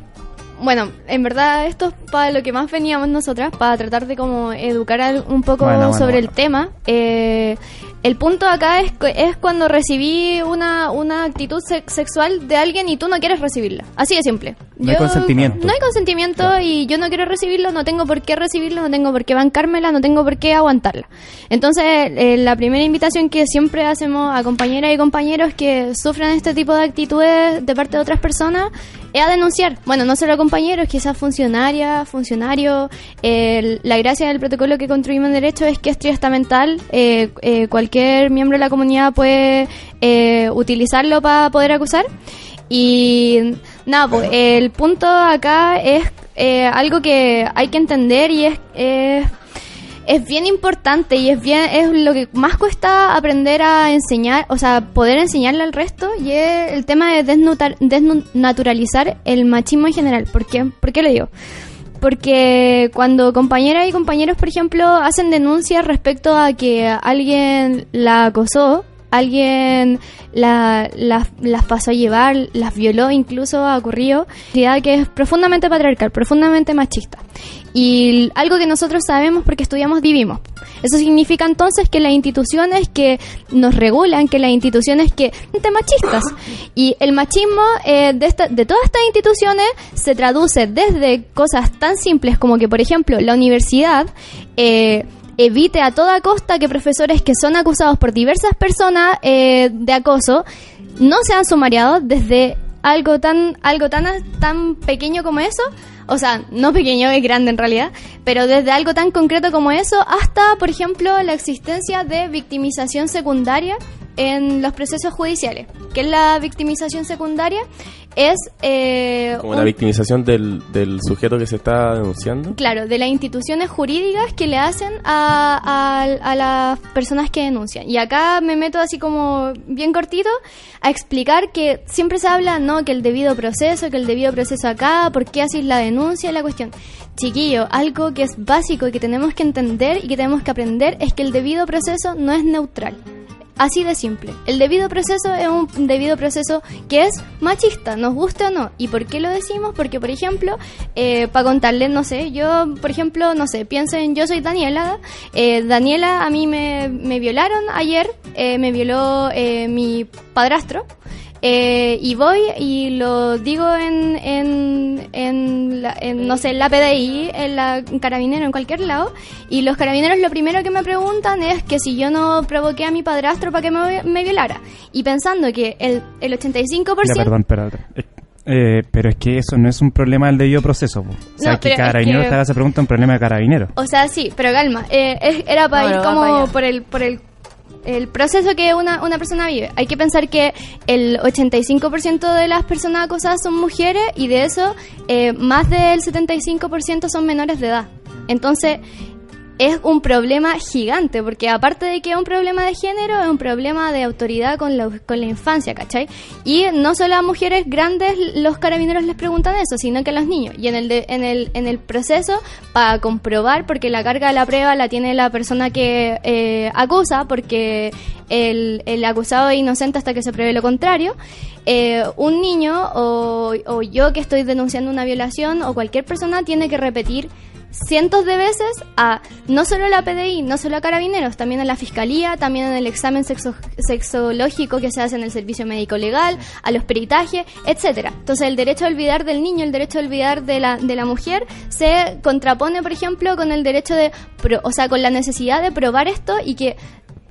[SPEAKER 8] bueno, en verdad esto es para lo que más veníamos nosotras, para tratar de como educar al- un poco
[SPEAKER 4] Bueno, bueno,
[SPEAKER 8] sobre
[SPEAKER 4] bueno.
[SPEAKER 8] el tema. Eh, el punto acá es, es cuando recibí una, una actitud se- sexual de alguien y tú no quieres recibirla. Así de simple.
[SPEAKER 1] No hay consentimiento.
[SPEAKER 8] No hay consentimiento y yo no quiero recibirlo, no tengo por qué recibirlo, no tengo por qué bancármela, no tengo por qué aguantarla. Entonces, eh, la primera invitación que siempre hacemos a compañeras y compañeros que sufren este tipo de actitudes de parte de otras personas es a denunciar. Bueno, no solo a compañeros, quizás funcionarias, funcionarios. El- la gracia del protocolo que construimos en derecho es que es triestamental. Eh, eh, cualquier miembro de la comunidad puede eh, utilizarlo para poder acusar. Y nada, pues el punto acá es eh, algo que hay que entender y es, es es bien importante y es bien es lo que más cuesta aprender a enseñar, o sea, poder enseñarle al resto y es el tema de desnutar- desnaturalizar el machismo en general. ¿Por qué? ¿Por qué lo digo? Porque cuando compañeras y compañeros, por ejemplo, hacen denuncias respecto a que alguien la acosó, alguien la- las las pasó a llevar, las violó, incluso ha ocurrido, que es profundamente patriarcal, profundamente machista. Y algo que nosotros sabemos porque estudiamos vivimos. Eso significa entonces que las instituciones que nos regulan, que las instituciones que de machistas. Y el machismo eh, de, esta- de todas estas instituciones se traduce desde cosas tan simples como que, por ejemplo, la universidad eh, evite a toda costa que profesores que son acusados por diversas personas eh, de acoso no sean sumariados desde algo tan algo tan tan pequeño como eso o sea, no pequeño, es grande en realidad, pero desde algo tan concreto como eso hasta, por ejemplo, la existencia de victimización secundaria en los procesos judiciales. ¿Qué es la victimización secundaria? Es... Eh,
[SPEAKER 2] Como la victimización del, del sujeto que se está denunciando.
[SPEAKER 8] Claro, de las instituciones jurídicas que le hacen a, a- a las personas que denuncian. Y acá me meto así como bien cortito a explicar que siempre se habla, ¿no? Que el debido proceso, que el debido proceso acá, por qué haces la denuncia, la cuestión. Chiquillo, algo que es básico y que tenemos que entender y que tenemos que aprender es que el debido proceso no es neutral. Así de simple. El debido proceso es un debido proceso que es machista, nos guste o no. ¿Y por qué lo decimos? Porque, por ejemplo, eh, para contarles, no sé, yo, por ejemplo, no sé, piensen, yo soy Daniela. eh, Daniela, a mí me, violaron ayer, eh, me violó mi padrastro. Eh, y voy y lo digo en, en, en, la- en, no sé, en la PDI, en la en carabinero, en cualquier lado. Y los carabineros lo primero que me preguntan es que si yo no provoqué a mi padrastro para que me, me violara. Y pensando que el, el 85%...
[SPEAKER 4] Ya, perdón, perdón. Eh, pero es que eso no es un problema del debido proceso. po. O sea,
[SPEAKER 8] No,
[SPEAKER 4] que
[SPEAKER 8] pero es
[SPEAKER 4] Carabinero
[SPEAKER 8] que-
[SPEAKER 4] te haga esa pregunta es un problema de Carabinero.
[SPEAKER 8] O sea, sí, pero calma. eh, era para
[SPEAKER 5] No,
[SPEAKER 8] ir
[SPEAKER 5] para
[SPEAKER 8] como por el, por el, el proceso que una, una persona vive. Hay que pensar que el 85% de las personas acosadas son mujeres y de eso eh, más del 75% son menores de edad. Entonces, es un problema gigante, porque aparte de que es un problema de género, es un problema de autoridad con la, con la infancia, ¿cachai? Y no solo a mujeres grandes los carabineros les preguntan eso, sino que a los niños. Y en el, de- en el, en el proceso, para comprobar, porque la carga de la prueba la tiene la persona que eh, acusa, porque el, el acusado es inocente hasta que se pruebe lo contrario, eh, un niño o, o yo que estoy denunciando una violación o cualquier persona tiene que repetir cientos de veces a no solo la PDI, no solo a carabineros, también a la fiscalía, también en el examen sexo- sexológico que se hace en el servicio médico legal, a los peritajes, etcétera. Entonces el derecho a olvidar del niño, el derecho a olvidar de la, de la mujer se contrapone, por ejemplo, con el derecho de, o sea, con la necesidad de probar esto y que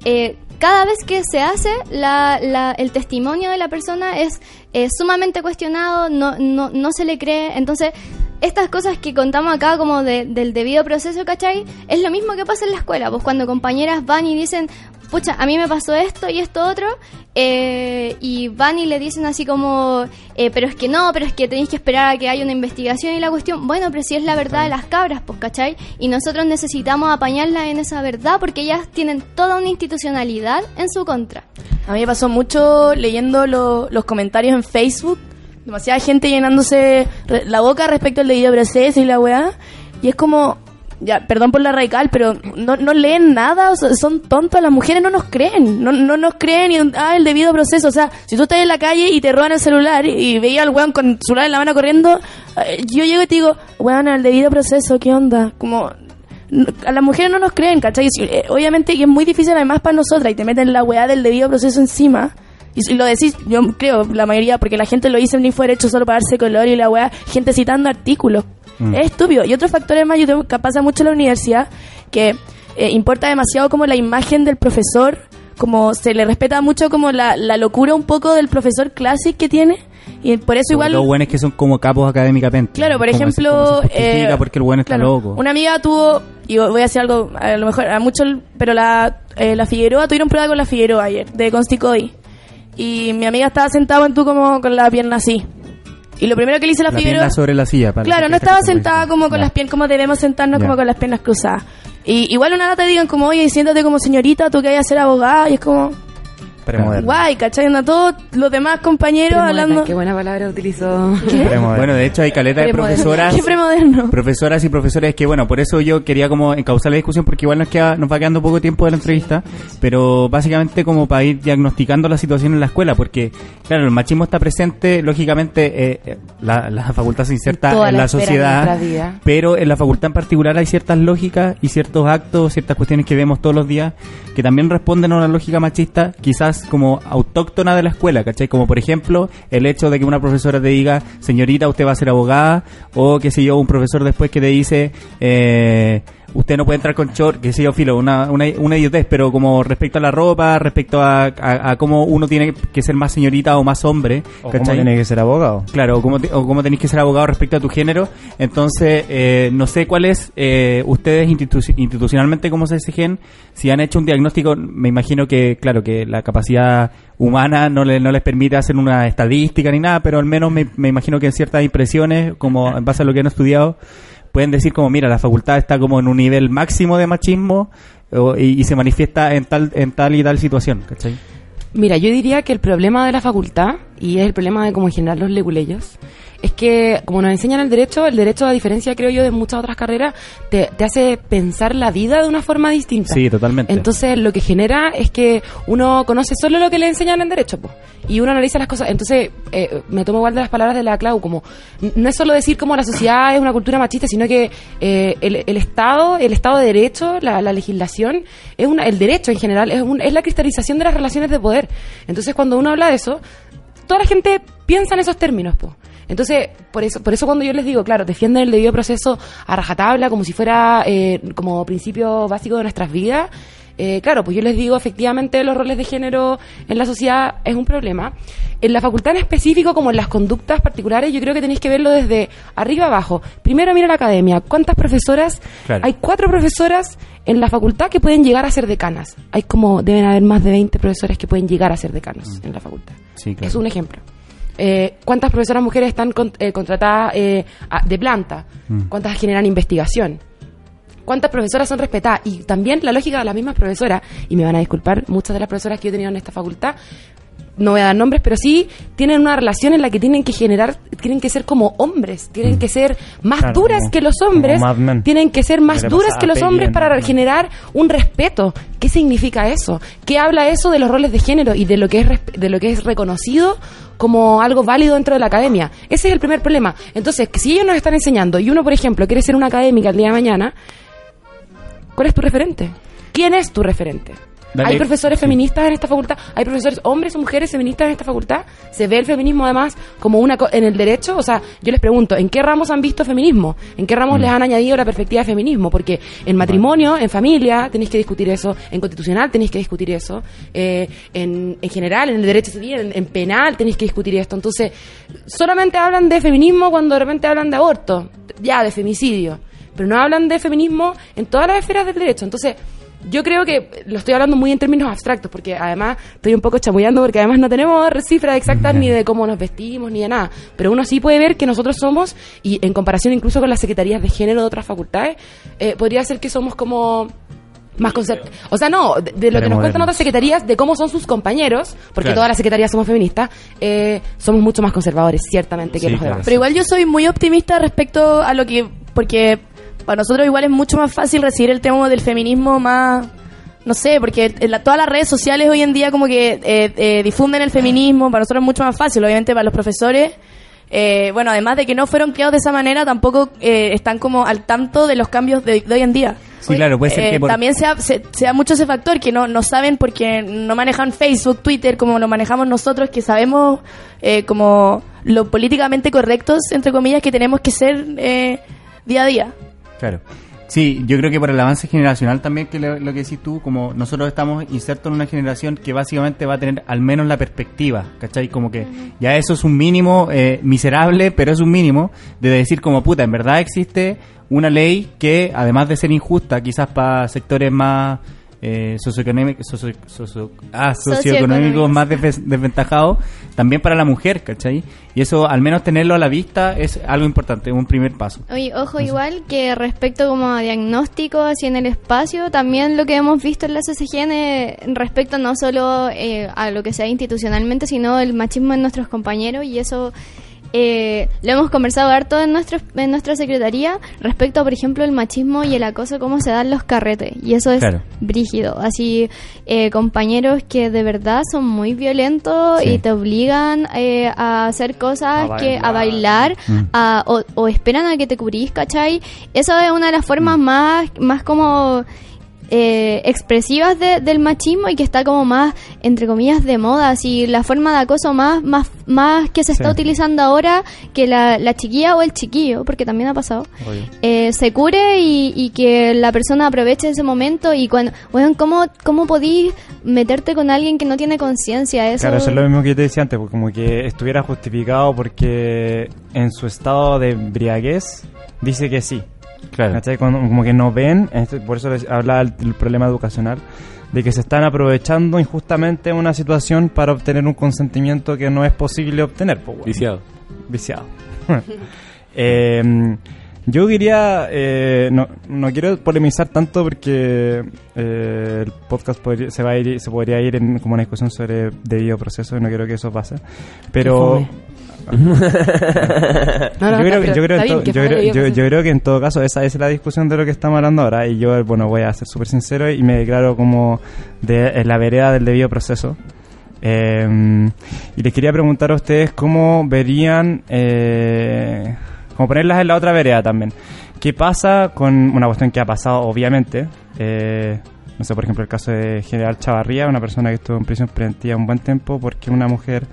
[SPEAKER 8] eh, cada vez que se hace, la, la- el testimonio de la persona es eh, sumamente cuestionado, no, no, no se le cree. Entonces, estas cosas que contamos acá como de- del debido proceso, ¿cachai? Es lo mismo que pasa en la escuela, pues cuando compañeras van y dicen, pucha, a mí me pasó esto y esto otro, eh, y van y le dicen así como, eh, pero es que no, pero es que tenéis que esperar a que haya una investigación y la cuestión, bueno, pero si es la verdad de las cabras, pues, ¿cachai? Y nosotros necesitamos apañarlas en esa verdad porque ellas tienen toda una institucionalidad en su contra.
[SPEAKER 3] A mí me pasó mucho leyendo lo- los comentarios en Facebook. Demasiada gente llenándose la boca respecto al debido proceso y la weá. Y es como, ya, perdón por la radical, pero no, no leen nada, son tontos, las mujeres no nos creen, no, no nos creen, y, ah, el debido proceso, o sea, si tú estás en la calle y te roban el celular y, y veías al weón con el celular en la mano corriendo, eh, yo llego y te digo, weón, el debido proceso, ¿qué onda? Como, n- a las mujeres no nos creen, ¿cachai? Si- eh, obviamente que es muy difícil además para nosotras y te meten la weá del debido proceso encima. Y lo decís, yo creo, la mayoría, porque la gente lo dice en Info Derecho solo para darse color y la weá, gente citando artículos.
[SPEAKER 4] Mm.
[SPEAKER 3] Es estúpido. Y otros factores más, yo tengo, que pasa mucho en la universidad, que eh, importa demasiado como la imagen del profesor, como se le respeta mucho como la, la locura un poco del profesor clásico que tiene. Y por eso igual...
[SPEAKER 1] Los buenos que son como capos académicamente.
[SPEAKER 3] Claro, por ejemplo,
[SPEAKER 1] se
[SPEAKER 3] eh,
[SPEAKER 1] porque el bueno está
[SPEAKER 3] claro,
[SPEAKER 1] loco.
[SPEAKER 3] Una amiga tuvo, y voy a decir algo, a lo mejor a muchos, pero la, eh, la Figueroa tuvieron prueba con la Figueroa ayer, de Consticoy. Y mi amiga estaba sentada en tú como con la pierna así. Y lo primero que le hice la,
[SPEAKER 1] la
[SPEAKER 3] Figueroa.
[SPEAKER 1] pierna sobre la silla. para
[SPEAKER 3] Claro, no
[SPEAKER 1] esta
[SPEAKER 3] estaba sentada como con
[SPEAKER 1] Ya.
[SPEAKER 3] las piernas, como debemos sentarnos
[SPEAKER 1] Ya.
[SPEAKER 3] como con las piernas cruzadas. Y igual una te digan como, oye, siéntate como señorita, tú que vayas a ser abogada, y es como,
[SPEAKER 4] Premoderno.
[SPEAKER 3] guay, ¿cachai? Anda todos los demás compañeros
[SPEAKER 5] Premoderna,
[SPEAKER 3] hablando.
[SPEAKER 5] Qué buena palabra utilizó.
[SPEAKER 1] Bueno, de hecho hay caleta de profesoras.
[SPEAKER 3] Qué premoderno.
[SPEAKER 1] Profesoras y profesores que, bueno, por eso yo quería como encauzar la discusión porque igual nos, queda, nos va quedando poco tiempo de la entrevista, pero básicamente como para ir diagnosticando la situación en la escuela, porque, claro, el machismo está presente, lógicamente eh, eh, la, la facultad se inserta
[SPEAKER 5] Toda
[SPEAKER 1] en
[SPEAKER 5] la
[SPEAKER 1] sociedad, pero en la facultad en particular hay ciertas lógicas y ciertos actos, ciertas cuestiones que vemos todos los días que también responden a una lógica machista, quizás como autóctona de la escuela, ¿cachai? Como por ejemplo el hecho de que una profesora te diga, señorita, usted va a ser abogada, o qué sé yo, un profesor después que te dice, eh, usted no puede entrar con short, que sé yo, filo, una, una, una idiotez, pero como respecto a la ropa, respecto a, a, a cómo uno tiene que ser más señorita o más hombre,
[SPEAKER 4] O
[SPEAKER 1] ¿cachai?
[SPEAKER 4] cómo tiene que ser abogado.
[SPEAKER 1] Claro, o cómo, te- o cómo tenéis que ser abogado respecto a tu género. Entonces, eh, no sé cuál es, eh, ustedes institu- institucionalmente cómo se exigen, si han hecho un diagnóstico, me imagino que, claro, que la capacidad humana no, le- no les permite hacer una estadística ni nada, pero al menos me, me imagino que en ciertas impresiones, como en base a lo que han estudiado, pueden decir como, mira, la facultad está como en un nivel máximo de machismo o- y, se manifiesta en tal, en tal y tal situación, ¿cachai?
[SPEAKER 5] Mira, yo diría que el problema de la facultad, y es el problema de como en general los leguleyos, es que como nos enseñan el derecho, el derecho a diferencia creo yo de muchas otras carreras, te, te hace pensar la vida de una forma distinta.
[SPEAKER 1] Sí, totalmente.
[SPEAKER 5] Entonces lo que genera es que uno conoce solo lo que le enseñan en derecho, po, y uno analiza las cosas. Entonces eh, me tomo igual de las palabras de la Clau, como no es solo decir como la sociedad es una cultura machista, sino que eh, el, el Estado, el Estado de Derecho, la, la legislación, es una, el derecho en general, es, un- es la cristalización de las relaciones de poder. Entonces cuando uno habla de eso, toda la gente piensa en esos términos, po. Entonces, por eso, por eso cuando yo les digo, claro, defienden el debido proceso a rajatabla como si fuera eh, como principio básico de nuestras vidas, eh, claro, pues yo les digo, efectivamente, los roles de género en la sociedad es un problema. En la facultad en específico, como en las conductas particulares, yo creo que tenéis que verlo desde arriba abajo. Primero mira la academia. ¿Cuántas profesoras?
[SPEAKER 1] Claro.
[SPEAKER 5] Hay cuatro profesoras en la facultad que pueden llegar a ser decanas. Hay como, deben haber más de 20 profesores que pueden llegar a ser decanos en la facultad.
[SPEAKER 1] Sí, claro.
[SPEAKER 5] Es un ejemplo. Eh, ¿Cuántas profesoras mujeres están con- eh, contratadas eh, a- de planta?
[SPEAKER 1] Mm.
[SPEAKER 5] ¿Cuántas generan investigación? ¿Cuántas profesoras son respetadas? Y también la lógica de las mismas profesoras, y me van a disculpar, muchas de las profesoras que yo he tenido en esta facultad, no voy a dar nombres, pero sí tienen una relación en la que tienen que generar, tienen que ser como hombres, tienen que ser más
[SPEAKER 4] Claro,
[SPEAKER 5] duras
[SPEAKER 4] como-
[SPEAKER 5] que los hombres, tienen que ser más
[SPEAKER 4] ¿Qué le
[SPEAKER 5] duras que los hombres para generar un respeto. ¿Qué significa eso? ¿Qué habla eso de los roles de género y de lo que es de lo que es reconocido como algo válido dentro de la academia? Ese es el primer problema. Entonces, si ellos nos están enseñando y uno, por ejemplo, quiere ser una académica el día de mañana, ¿cuál es tu referente? ¿Quién es tu referente?
[SPEAKER 1] Dale.
[SPEAKER 5] ¿Hay profesores feministas en esta facultad? ¿Hay profesores hombres o mujeres feministas en esta facultad? ¿Se ve el feminismo además como una co- en el derecho? O sea, yo les pregunto, ¿en qué ramos han visto feminismo? ¿En qué ramos
[SPEAKER 1] Mm.
[SPEAKER 5] les han añadido la perspectiva de feminismo? Porque en matrimonio, en familia, tenéis que discutir eso, en constitucional tenéis que discutir eso, eh, en, en general, en el derecho civil, en, en penal tenéis que discutir esto. Entonces, solamente hablan de feminismo cuando de repente hablan de aborto, ya, de femicidio, pero no hablan de feminismo en todas las esferas del derecho. Entonces, yo creo que lo estoy hablando muy en términos abstractos, porque además estoy un poco chamullando, porque además no tenemos cifras exactas ni de cómo nos vestimos, ni de nada. Pero uno sí puede ver que nosotros somos, y en comparación incluso con las secretarías de género de otras facultades, eh, podría ser que somos como más O sea, no, de, de lo que nos cuentan otras secretarías, de cómo son sus compañeros, porque
[SPEAKER 1] Claro.
[SPEAKER 5] todas las secretarías somos feministas, eh, somos mucho más conservadores, ciertamente, que
[SPEAKER 1] Sí,
[SPEAKER 5] los
[SPEAKER 1] claro.
[SPEAKER 5] demás.
[SPEAKER 3] Pero igual yo soy muy optimista respecto a lo que... Porque para nosotros igual es mucho más fácil recibir el tema del feminismo más... No sé, porque la- todas las redes sociales hoy en día como que eh, eh, difunden el feminismo, para nosotros es mucho más fácil, obviamente para los profesores. eh, bueno, además de que no fueron criados de esa manera, tampoco eh, están como al tanto de los cambios de, de hoy en día.
[SPEAKER 1] Sí, claro, puede ser
[SPEAKER 3] Eh,
[SPEAKER 1] que por-
[SPEAKER 3] También sea, se- sea mucho ese factor que no, no saben porque no manejan Facebook, Twitter como lo manejamos nosotros, que sabemos eh, como lo políticamente correctos, entre comillas, que tenemos que ser eh, día a día.
[SPEAKER 1] Claro. Sí, yo creo que por el avance generacional también, que lo, lo que decís tú, como nosotros estamos insertos en una generación que básicamente va a tener al menos la perspectiva, ¿cachai? Como que ya eso es un mínimo eh, miserable, pero es un mínimo de decir como puta, en verdad existe una ley que, además de ser injusta, quizás para sectores más eh, socioeconómicos, socio- socio- ah, Socioeconómicos. más desve- desventajados, también para la mujer, ¿cachai? Y eso, al menos tenerlo a la vista, es algo importante, un primer paso.
[SPEAKER 8] Oye, ojo, igual que respecto como a diagnóstico así en el espacio, también lo que hemos visto en la CCGN respecto no solo eh, a lo que sea institucionalmente, sino el machismo en nuestros compañeros y eso eh, lo hemos conversado harto en, nuestro, en nuestra secretaría respecto, por ejemplo, el machismo y el acoso, cómo se dan los carretes y eso es
[SPEAKER 1] Claro.
[SPEAKER 8] brígido. Así, eh, compañeros que de verdad son muy violentos
[SPEAKER 1] Sí.
[SPEAKER 8] y te obligan eh, a hacer cosas
[SPEAKER 4] A
[SPEAKER 8] que a
[SPEAKER 4] bailar.
[SPEAKER 1] Mm.
[SPEAKER 8] a- o, o esperan a que te cubrís, ¿cachai? Esa es una de las formas
[SPEAKER 1] Mm.
[SPEAKER 8] más, más como eh, expresivas de- del machismo y que está como más, entre comillas, de moda. Así, la forma de acoso más, más, más que se está
[SPEAKER 4] Sí.
[SPEAKER 8] utilizando ahora que la, la chiquilla o el chiquillo, porque también ha pasado, eh, se cure y, y que la persona aproveche ese momento y cuando, bueno, ¿cómo, cómo podís meterte con alguien que no tiene conciencia? Eso,
[SPEAKER 4] Claro, eso es lo mismo que yo te decía antes, pues, como que estuviera justificado porque en su estado de embriaguez dice que sí.
[SPEAKER 2] Claro.
[SPEAKER 4] ¿Cachai? Cuando- como que no ven, este- por eso les hablaba el, el problema educacional, de que se están aprovechando injustamente una situación para obtener un consentimiento que no es posible obtener. pues, bueno.
[SPEAKER 2] Viciado.
[SPEAKER 4] Viciado. Eh, yo diría, eh, no, no quiero polemizar tanto porque eh, el podcast podría- se va a ir, se podría ir en como una discusión sobre debido proceso y no quiero que eso pase. Pero yo creo,
[SPEAKER 5] que
[SPEAKER 4] en todo caso esa es la discusión de lo que estamos hablando ahora y yo, bueno, voy a ser súper sincero y me declaro como de en la vereda del debido proceso. Eh, y les quería preguntar a ustedes cómo verían, eh, como ponerlas en la otra vereda también. ¿Qué pasa con una cuestión que ha pasado, obviamente? Eh, no sé, por ejemplo, el caso de General Chavarría, una persona que estuvo en prisión preventiva un buen tiempo porque una mujer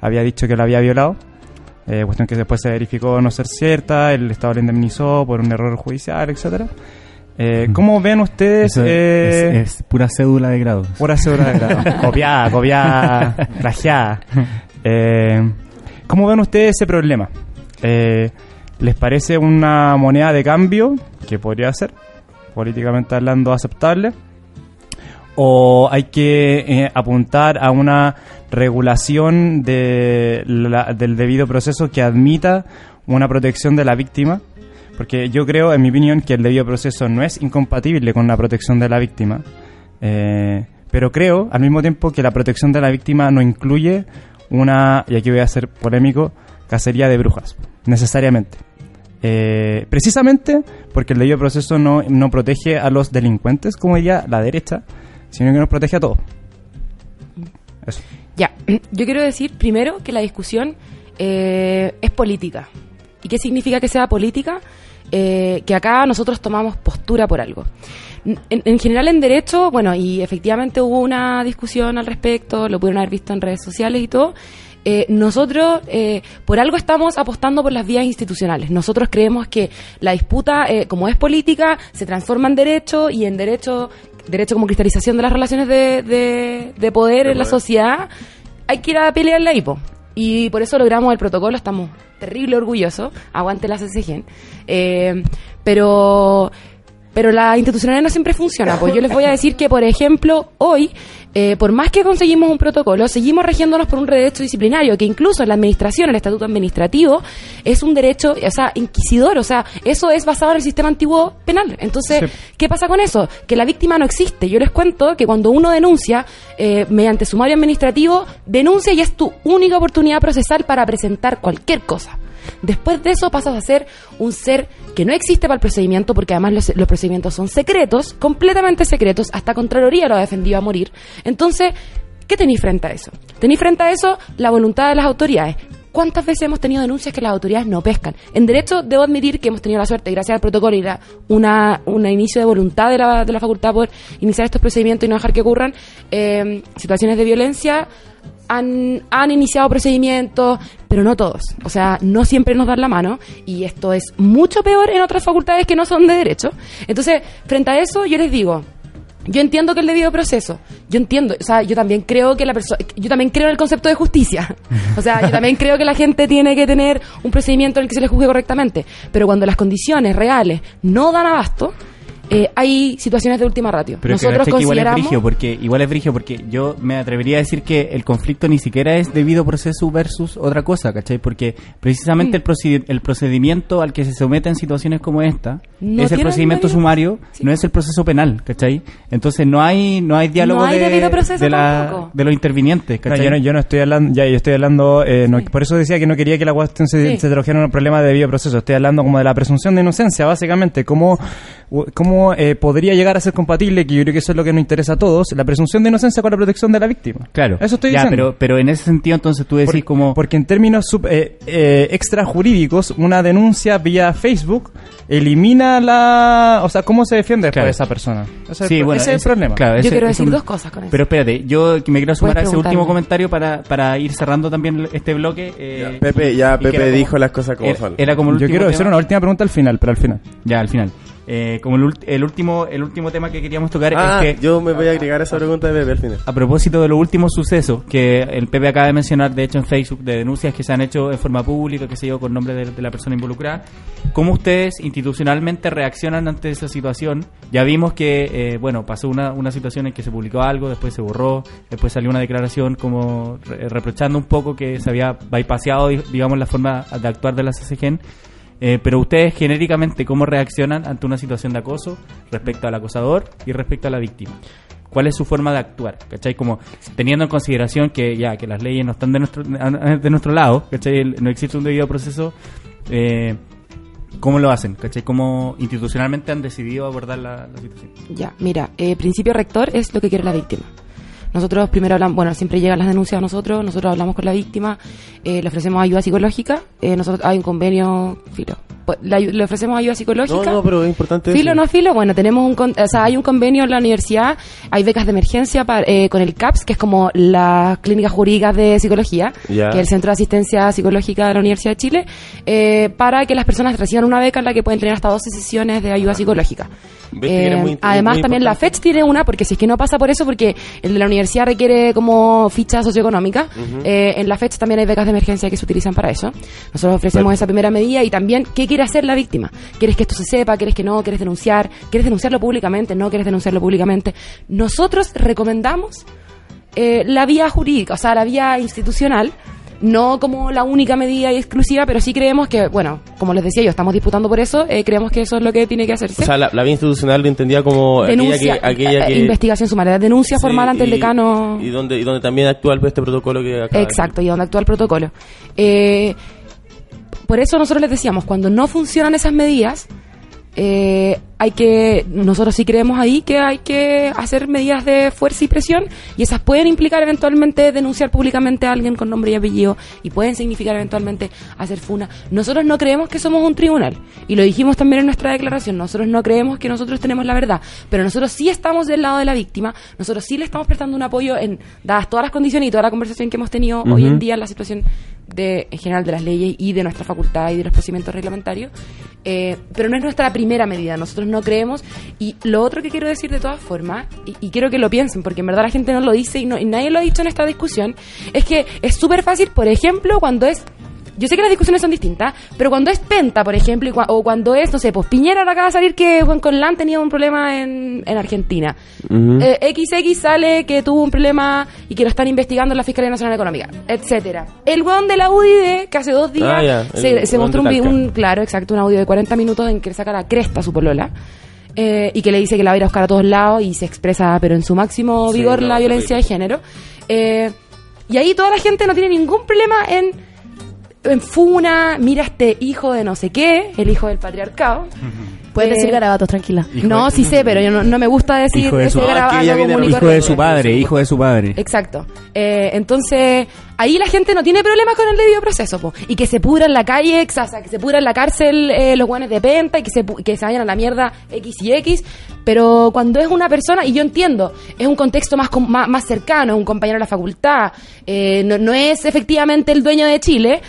[SPEAKER 4] había dicho que lo había violado. Eh, cuestión que después se verificó no ser cierta, el Estado la indemnizó por un error judicial, etcétera. Eh, ¿Cómo ven ustedes?
[SPEAKER 1] Eso es-
[SPEAKER 4] eh,
[SPEAKER 1] es, es pura cédula de grado.
[SPEAKER 4] Pura cédula de grado. copiada, copiada, plagiada. Eh, ¿Cómo ven ustedes ese problema? Eh, ¿Les parece una moneda de cambio que podría ser, políticamente hablando, aceptable? ¿O hay que eh, apuntar a una regulación de la- del debido proceso que admita una protección de la víctima? Porque yo creo, en mi opinión, que el debido proceso no es incompatible con la protección de la víctima. Eh, pero creo, al mismo tiempo, que la protección de la víctima no incluye una, y aquí voy a ser polémico, cacería de brujas, necesariamente. Eh, precisamente porque el debido proceso no, no protege a los delincuentes, como diría la derecha, sino que nos protege a todos. Eso.
[SPEAKER 5] Ya, yo quiero decir primero que la discusión eh, es política. ¿Y qué significa que sea política? Eh, que acá nosotros tomamos postura por algo. En, en general en derecho, bueno, y efectivamente hubo una discusión al respecto, lo pudieron haber visto en redes sociales y todo. Eh, nosotros por algo estamos apostando por las vías institucionales. Nosotros creemos que la disputa, como es política, se transforma en derecho y en derecho, derecho como cristalización de las relaciones de, de- de poder en la sociedad, hay que ir a pelear la hipo. Y por eso logramos el protocolo, estamos terrible orgullosos. Aguante la CCG. Eh, pero pero la institucionalidad no siempre funciona. Pues yo les voy a decir que, por ejemplo, hoy, eh, por más que conseguimos un protocolo, seguimos regiéndonos por un derecho disciplinario, que incluso en la administración, el estatuto administrativo, es un derecho, o sea, inquisidor, o sea, eso es basado en el sistema antiguo penal. Entonces, ¿qué pasa con eso? Que la víctima no existe. Yo les cuento que cuando uno denuncia, eh, mediante sumario administrativo, denuncia y es tu única oportunidad procesal para presentar cualquier cosa. Después de eso pasas a ser un ser que no existe para el procedimiento, porque además los, procedimientos son secretos, completamente secretos, hasta Contraloría lo ha defendido a morir. Entonces, ¿qué tenéis frente a eso? Tenéis frente a eso la voluntad de las autoridades. ¿Cuántas veces hemos tenido denuncias que las autoridades no pescan? En derecho, debo admitir que hemos tenido la suerte, gracias al protocolo y la, una, un inicio de voluntad de la, de la facultad por iniciar estos procedimientos y no dejar que ocurran eh, situaciones de violencia han, han iniciado procedimientos, pero no todos. O sea, no siempre nos dan la mano y esto es mucho peor en otras facultades que no son de derecho. Entonces, frente a eso, yo les digo, yo entiendo que el debido proceso, yo entiendo, o sea, yo también creo que la persona, yo también creo en el concepto de justicia. O sea, yo también creo que la gente tiene que tener un procedimiento en el que se le juzgue correctamente. Pero cuando las condiciones reales no dan abasto, eh, hay situaciones de última ratio.
[SPEAKER 1] Pero que,
[SPEAKER 5] Nosotros
[SPEAKER 1] que igual es
[SPEAKER 5] consideramos...
[SPEAKER 1] brigio porque igual es brigio porque yo me atrevería a decir que el conflicto ni siquiera es debido proceso versus otra cosa, ¿cachai? Porque precisamente
[SPEAKER 5] Mm.
[SPEAKER 1] el, procedi- el procedimiento al que se somete en situaciones como esta
[SPEAKER 5] No
[SPEAKER 1] es el procedimiento
[SPEAKER 5] debido-
[SPEAKER 1] sumario,
[SPEAKER 5] Sí.
[SPEAKER 1] no es el proceso penal, ¿cachai? Entonces no hay no hay diálogo
[SPEAKER 5] No hay
[SPEAKER 1] de,
[SPEAKER 5] debido proceso
[SPEAKER 1] de, la- de los intervinientes,
[SPEAKER 4] No,
[SPEAKER 1] ¿cachai?
[SPEAKER 4] yo, no, yo no estoy hablando, ya yo estoy hablando, eh, no-
[SPEAKER 5] Sí.
[SPEAKER 4] por eso decía que no quería que la cuestión se,
[SPEAKER 5] Sí.
[SPEAKER 4] se trajera en un problema de debido proceso. Estoy hablando como de la presunción de inocencia, básicamente. ¿Cómo, cómo eh, podría llegar a ser compatible, que yo creo que eso es lo que nos interesa a todos, la presunción de inocencia con la protección de la víctima.
[SPEAKER 1] Claro.
[SPEAKER 4] Eso estoy
[SPEAKER 1] ya,
[SPEAKER 4] diciendo.
[SPEAKER 1] Pero, pero en ese sentido, entonces tú decís
[SPEAKER 4] Por-
[SPEAKER 1] como...
[SPEAKER 4] Porque en términos sub- eh, eh, extrajurídicos, una denuncia vía Facebook elimina la... O sea, ¿cómo se defiende después
[SPEAKER 1] Claro.
[SPEAKER 4] de esa persona? Ese,
[SPEAKER 1] Sí,
[SPEAKER 4] es el-
[SPEAKER 1] bueno,
[SPEAKER 4] ese es el problema.
[SPEAKER 1] claro,
[SPEAKER 5] Yo quiero decir
[SPEAKER 1] un-
[SPEAKER 5] dos cosas con eso.
[SPEAKER 1] Pero espérate, yo me quiero sumar a ese último comentario para, para ir cerrando también este bloque. eh,
[SPEAKER 2] Pepe, ya Pepe
[SPEAKER 1] como-
[SPEAKER 2] dijo las cosas como
[SPEAKER 1] era,
[SPEAKER 2] son.
[SPEAKER 1] era como el
[SPEAKER 4] Yo quiero hacer
[SPEAKER 1] tema-
[SPEAKER 4] una última pregunta al final, pero al final.
[SPEAKER 1] Ya, al final. Eh, como el, el último el último tema que queríamos tocar
[SPEAKER 2] Ah,
[SPEAKER 1] es que
[SPEAKER 2] yo me voy a agregar a esa pregunta de Pepe al final.
[SPEAKER 1] a propósito de los últimos sucesos que el Pepe acaba de mencionar, de hecho en Facebook, de denuncias que se han hecho en forma pública, que se yo, con nombre de, de la persona involucrada, ¿cómo ustedes institucionalmente reaccionan ante esa situación? Ya vimos que, eh, bueno, pasó una, una situación en que se publicó algo, después se borró, después salió una declaración como re- reprochando un poco que se había bypaseado, di- digamos, la forma de actuar de la CCGEN. Eh, pero ustedes genéricamente, ¿cómo reaccionan ante una situación de acoso respecto al acosador y respecto a la víctima? ¿Cuál es su forma de actuar? ¿Cachai? Como teniendo en consideración que ya que las leyes no están de nuestro, de nuestro lado, ¿cachai? No existe un debido proceso. Eh, ¿Cómo lo hacen? ¿Cachai? ¿Cómo institucionalmente han decidido abordar la, la situación?
[SPEAKER 5] Ya, mira, eh, principio rector es lo que quiere la víctima. Nosotros primero hablamos, bueno, siempre llegan las denuncias a nosotros, nosotros hablamos con la víctima, eh, le ofrecemos ayuda psicológica, eh, nosotros hay un convenio, filo, le, ayu- le ofrecemos ayuda
[SPEAKER 2] No,
[SPEAKER 5] psicológica.
[SPEAKER 2] no, pero es importante
[SPEAKER 5] Filo o
[SPEAKER 2] decir.
[SPEAKER 5] no filo, bueno, tenemos un, con- o sea, hay un convenio en la universidad, hay becas de emergencia para- eh, con el CAPS, que es como las clínicas jurídicas de psicología,
[SPEAKER 2] Ya.
[SPEAKER 5] que es el Centro de Asistencia Psicológica de la Universidad de Chile, eh, para que las personas reciban una beca en la que pueden tener hasta 12 sesiones de ayuda psicológica.
[SPEAKER 2] Era muy-
[SPEAKER 5] además,
[SPEAKER 2] muy
[SPEAKER 5] también la. FECH tiene una, porque si es que no pasa por eso, porque el de la universidad requiere como ficha socioeconómica, eh, en la FECH también hay becas de emergencia que se utilizan para eso. Nosotros ofrecemos
[SPEAKER 2] Claro.
[SPEAKER 5] esa primera medida y también, ¿qué quiere hacer la víctima? ¿Quieres que esto se sepa? ¿Quieres que no? ¿Quieres denunciar? ¿Quieres denunciarlo públicamente? ¿No quieres denunciarlo públicamente? Nosotros recomendamos eh, la vía jurídica, o sea, la vía institucional, no como la única medida y exclusiva, pero sí creemos que, bueno, como les decía yo, estamos disputando por eso, eh, creemos que eso es lo que tiene que hacerse.
[SPEAKER 2] O sea, la, la vía institucional lo entendía como
[SPEAKER 5] denuncia,
[SPEAKER 2] aquella que... Aquella
[SPEAKER 5] eh,
[SPEAKER 2] que
[SPEAKER 5] investigación sumaria, denuncia
[SPEAKER 2] Sí,
[SPEAKER 5] formal ante el decano.
[SPEAKER 2] Y donde, y donde también actúa el- este protocolo que acaba de
[SPEAKER 5] Exacto, y donde actúa el protocolo. Eh, por eso nosotros les decíamos, cuando no funcionan esas medidas, eh, hay que, nosotros sí creemos ahí que hay que hacer medidas de fuerza y presión y esas pueden implicar eventualmente denunciar públicamente a alguien con nombre y apellido y pueden significar eventualmente hacer funa. Nosotros no creemos que somos un tribunal y lo dijimos también en nuestra declaración, nosotros no creemos que nosotros tenemos la verdad, pero nosotros sí estamos del lado de la víctima, nosotros sí le estamos prestando un apoyo en dadas todas las condiciones y toda la conversación que hemos tenido hoy en día en la situación de, en general de las leyes y de nuestra facultad y de los procedimientos reglamentarios, eh, pero no es nuestra primera medida, nosotros no creemos. Y lo otro que quiero decir de todas formas, y, quiero que lo piensen, porque en verdad la gente no lo dice y, no, y nadie lo ha dicho en esta discusión, es que es súper fácil, por ejemplo, cuando es yo sé que las discusiones son distintas, pero cuando es Penta, por ejemplo, y cua- o cuando es, no sé, pues Piñera ahora acaba de salir que Juan Conlán tenía un problema en, en Argentina. Eh, XX sale que tuvo un problema y que lo están investigando en la Fiscalía Nacional Económica, etcétera. El weón de la UDD, que hace dos días
[SPEAKER 2] Ah,
[SPEAKER 5] se, mostró un, un- claro, exacto, un audio de 40 minutos en que le saca la cresta a su polola. eh, y que le dice que la va a ir a buscar a todos lados y se expresa, pero en su máximo
[SPEAKER 2] Sí,
[SPEAKER 5] vigor,
[SPEAKER 2] no,
[SPEAKER 5] la violencia de género. Eh, y ahí toda la gente no tiene ningún problema en en Funa, mira este hijo de no sé qué, el hijo del patriarcado.
[SPEAKER 3] Puedes
[SPEAKER 5] Eh,
[SPEAKER 3] decir garabatos, tranquila.
[SPEAKER 5] No, sí sé, pero yo no, no me gusta decir
[SPEAKER 1] Hijo de
[SPEAKER 5] ese
[SPEAKER 1] su-
[SPEAKER 5] garabato
[SPEAKER 2] Ah,
[SPEAKER 1] Hijo de su padre, hijo de su padre.
[SPEAKER 5] Exacto. Eh, entonces, ahí la gente no tiene problemas con el debido proceso, po. Y que se pudra en la calle, o sea, que se pudra en la cárcel eh, los guanes de penta y que se, pu- que se vayan a la mierda X y X. Pero cuando es una persona, y yo entiendo, es un contexto más, com- más, más cercano, es un compañero de la facultad, eh, no, no es efectivamente el dueño de Chile,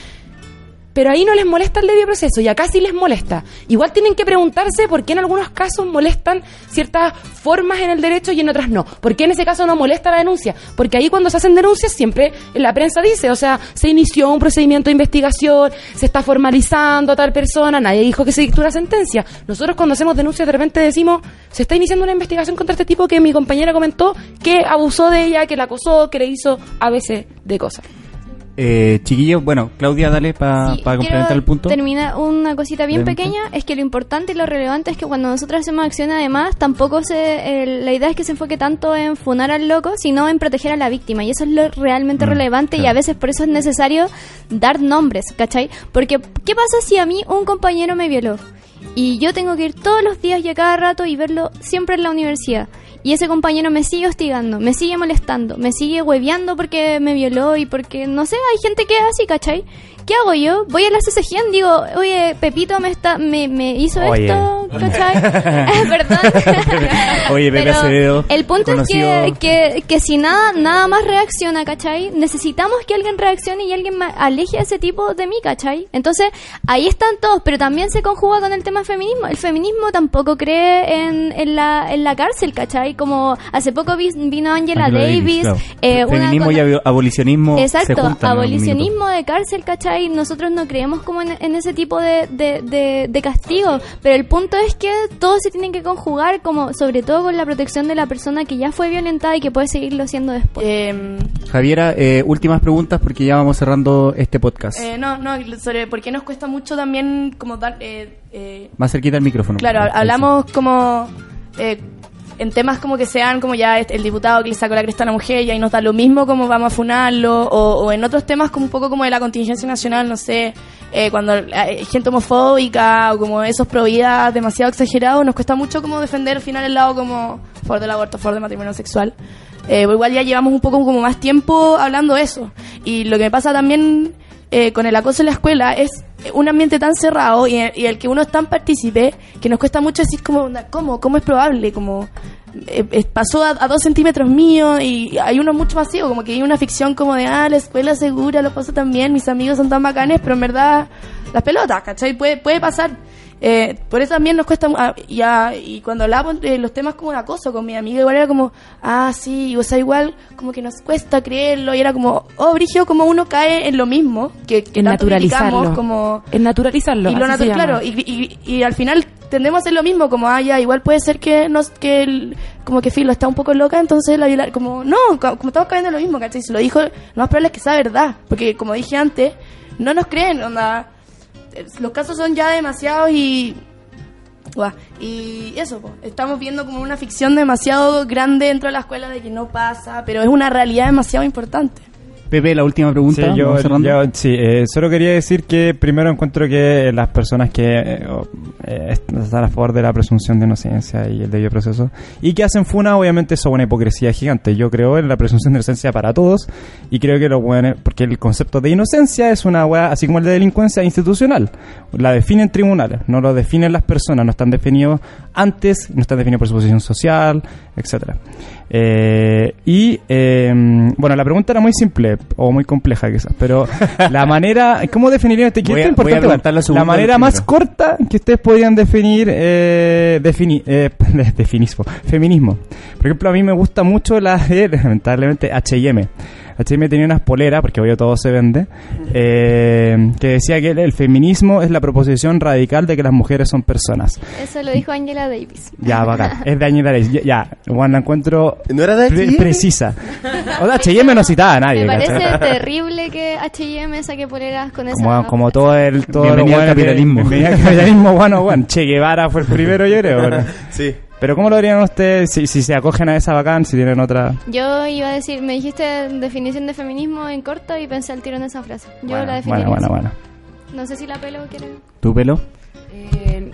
[SPEAKER 5] pero ahí no les molesta el debido proceso y acá sí les molesta. Igual tienen que preguntarse por qué en algunos casos molestan ciertas formas en el derecho y en otras no. ¿Por qué en ese caso no molesta la denuncia? Porque ahí cuando se hacen denuncias siempre la prensa dice, o sea, se inició un procedimiento de investigación, se está formalizando a tal persona, nadie dijo que se dictó una sentencia. Nosotros cuando hacemos denuncias de repente decimos, se está iniciando una investigación contra este tipo que mi compañera comentó que abusó de ella, que la acosó, que le hizo a veces de cosas.
[SPEAKER 1] Eh, chiquillos, bueno, Claudia, dale para
[SPEAKER 8] Sí,
[SPEAKER 1] complementar el punto.
[SPEAKER 8] Terminar una cosita bien pequeña, es que lo importante y lo relevante es que cuando nosotros hacemos acciones además, tampoco se, el- la idea es que se enfoque tanto en funar al loco, sino en proteger a la víctima. Y eso es lo realmente
[SPEAKER 1] Mm,
[SPEAKER 8] relevante y a veces por eso es necesario dar nombres, ¿cachai? Porque, ¿qué pasa si a mí un compañero me violó? Y yo tengo que ir todos los días y a cada rato y verlo siempre en la universidad. Y ese compañero me sigue hostigando, me sigue molestando, me sigue hueveando porque me violó y porque, no sé, hay gente que es así, ¿cachai? ¿Qué hago yo? Voy a la CCGN, digo, oye, Pepito me está me, me hizo
[SPEAKER 1] Oye.
[SPEAKER 8] esto, ¿cachai? Perdón.
[SPEAKER 1] Oye, Pepe Acevedo,
[SPEAKER 8] El punto es que, que, que si nada, nada más reacciona, ¿cachai? Necesitamos que alguien reaccione y alguien me aleje a ese tipo de mí, ¿cachai? Entonces, ahí están todos, pero también se conjuga con el tema feminismo. El feminismo tampoco cree en, en, la, en la cárcel, ¿cachai? Como hace poco vi- vino Angela,
[SPEAKER 1] Angela
[SPEAKER 8] Davis.
[SPEAKER 1] claro.
[SPEAKER 8] eh,
[SPEAKER 1] Feminismo y abo- abolicionismo se
[SPEAKER 8] Exacto,
[SPEAKER 1] juntan
[SPEAKER 8] abolicionismo de cárcel, ¿cachai? Nosotros no creemos como en, en ese tipo de, de, de, de castigo, pero el punto es que todo se tiene que conjugar, como sobre todo con la protección de la persona que ya fue violentada y que puede seguirlo siendo después.
[SPEAKER 1] Minuto. Javiera, eh, últimas preguntas porque ya vamos cerrando este podcast.
[SPEAKER 3] eh, no, no, sobre por qué nos cuesta mucho también como dar... eh, eh,
[SPEAKER 1] Más cerquita el micrófono.
[SPEAKER 3] Claro, hablamos como eh, en temas como que sean como ya este- el diputado que le sacó la cresta a la mujer y ahí nos da lo mismo como vamos a funarlo o, o en otros temas como un poco como de la contingencia nacional, no sé, eh, cuando hay gente homofóbica o como esos pro vida demasiado exagerados, nos cuesta mucho como defender al final el lado como favor del aborto, favor del matrimonio sexual. Eh, igual ya llevamos un poco como más tiempo hablando eso. Y lo que me pasa también eh, con el acoso en la escuela es un ambiente tan cerrado y, y el que uno es tan partícipe que nos cuesta mucho decir como, ¿cómo? ¿Cómo es probable? Como eh, pasó a, dos centímetros mío y hay uno mucho más como que hay una ficción como de, ah, la escuela segura, lo paso tan bien, mis amigos son tan bacanes, pero en verdad las pelotas, ¿cachai? Puede, puede pasar. Eh, por eso también nos cuesta, ah, y, ah, y cuando hablaba de los temas como de acoso con mi amiga, igual era como, ah, sí, o sea, igual como que nos cuesta creerlo, y era como, oh, Brigio, como uno cae en lo mismo, que, que
[SPEAKER 5] En naturalizarlo.
[SPEAKER 3] como...
[SPEAKER 5] En naturalizarlo.
[SPEAKER 3] Y lo natu- claro, y, y, y al final tendemos a hacer lo mismo, como, ah, ya, igual puede ser que nos, que el- como que Filo está un poco loca, entonces la viola, como, no, co- como estamos cayendo en lo mismo, ¿cachai? Si lo dijo, lo más probable es que sea verdad, porque como dije antes, no nos creen, onda, los casos son ya demasiados y... Y eso, estamos viendo como una ficción demasiado grande dentro de la escuela de que no pasa, pero es una realidad demasiado importante.
[SPEAKER 1] Pepe, la última pregunta.
[SPEAKER 4] Sí, yo, yo- sí, eh, solo quería decir que primero encuentro que las personas que eh, eh, están a favor de la presunción de inocencia y el debido proceso y que hacen funa, obviamente son una hipocresía gigante. Yo creo en la presunción de inocencia para todos y creo que lo bueno, porque el concepto de inocencia es una weá, así como el de delincuencia institucional. La definen tribunales, no lo definen las personas, no están definidos antes, no están definidos por su posición social, etcétera. Eh, y eh, bueno, la pregunta era muy simple o muy compleja quizás, pero la manera, ¿cómo definirían este esto es importante, la manera más corta que ustedes podrían definir eh, defini- eh, definismo, feminismo. Por ejemplo, a mí me gusta mucho la de, lamentablemente, H&M. H&M tenía unas poleras, porque hoy todo se vende, eh, que decía que el, el feminismo es la proposición radical de que las mujeres son personas.
[SPEAKER 8] Eso lo dijo Angela Davis.
[SPEAKER 4] Ya, bacán. Es de Añeda Davis. Ya, ya, bueno, la encuentro
[SPEAKER 2] ¿No era de
[SPEAKER 4] pre-
[SPEAKER 2] H&M?
[SPEAKER 4] precisa. O sea, H&M no citaba a nadie.
[SPEAKER 8] Me parece
[SPEAKER 4] ¿cachai?
[SPEAKER 8] terrible que H&M saque poleras con esa...
[SPEAKER 4] Como, como todo el... Todo
[SPEAKER 1] Bienvenido
[SPEAKER 4] lo
[SPEAKER 1] al
[SPEAKER 4] bueno que-
[SPEAKER 1] capitalismo.
[SPEAKER 4] bienvenido al capitalismo, bueno, bueno. Che Guevara fue el primero, yo creo.
[SPEAKER 2] Sí.
[SPEAKER 4] Pero ¿cómo lo harían ustedes si, si se acogen a esa bacán, si tienen otra...
[SPEAKER 8] Yo iba a decir, me dijiste definición de feminismo en corto y pensé al tiro en esa frase. Yo
[SPEAKER 4] bueno,
[SPEAKER 8] la definiría
[SPEAKER 4] bueno, bueno,
[SPEAKER 8] así.
[SPEAKER 4] bueno.
[SPEAKER 8] No sé si la pelo quiere...
[SPEAKER 1] ¿Tu pelo?
[SPEAKER 5] Eh,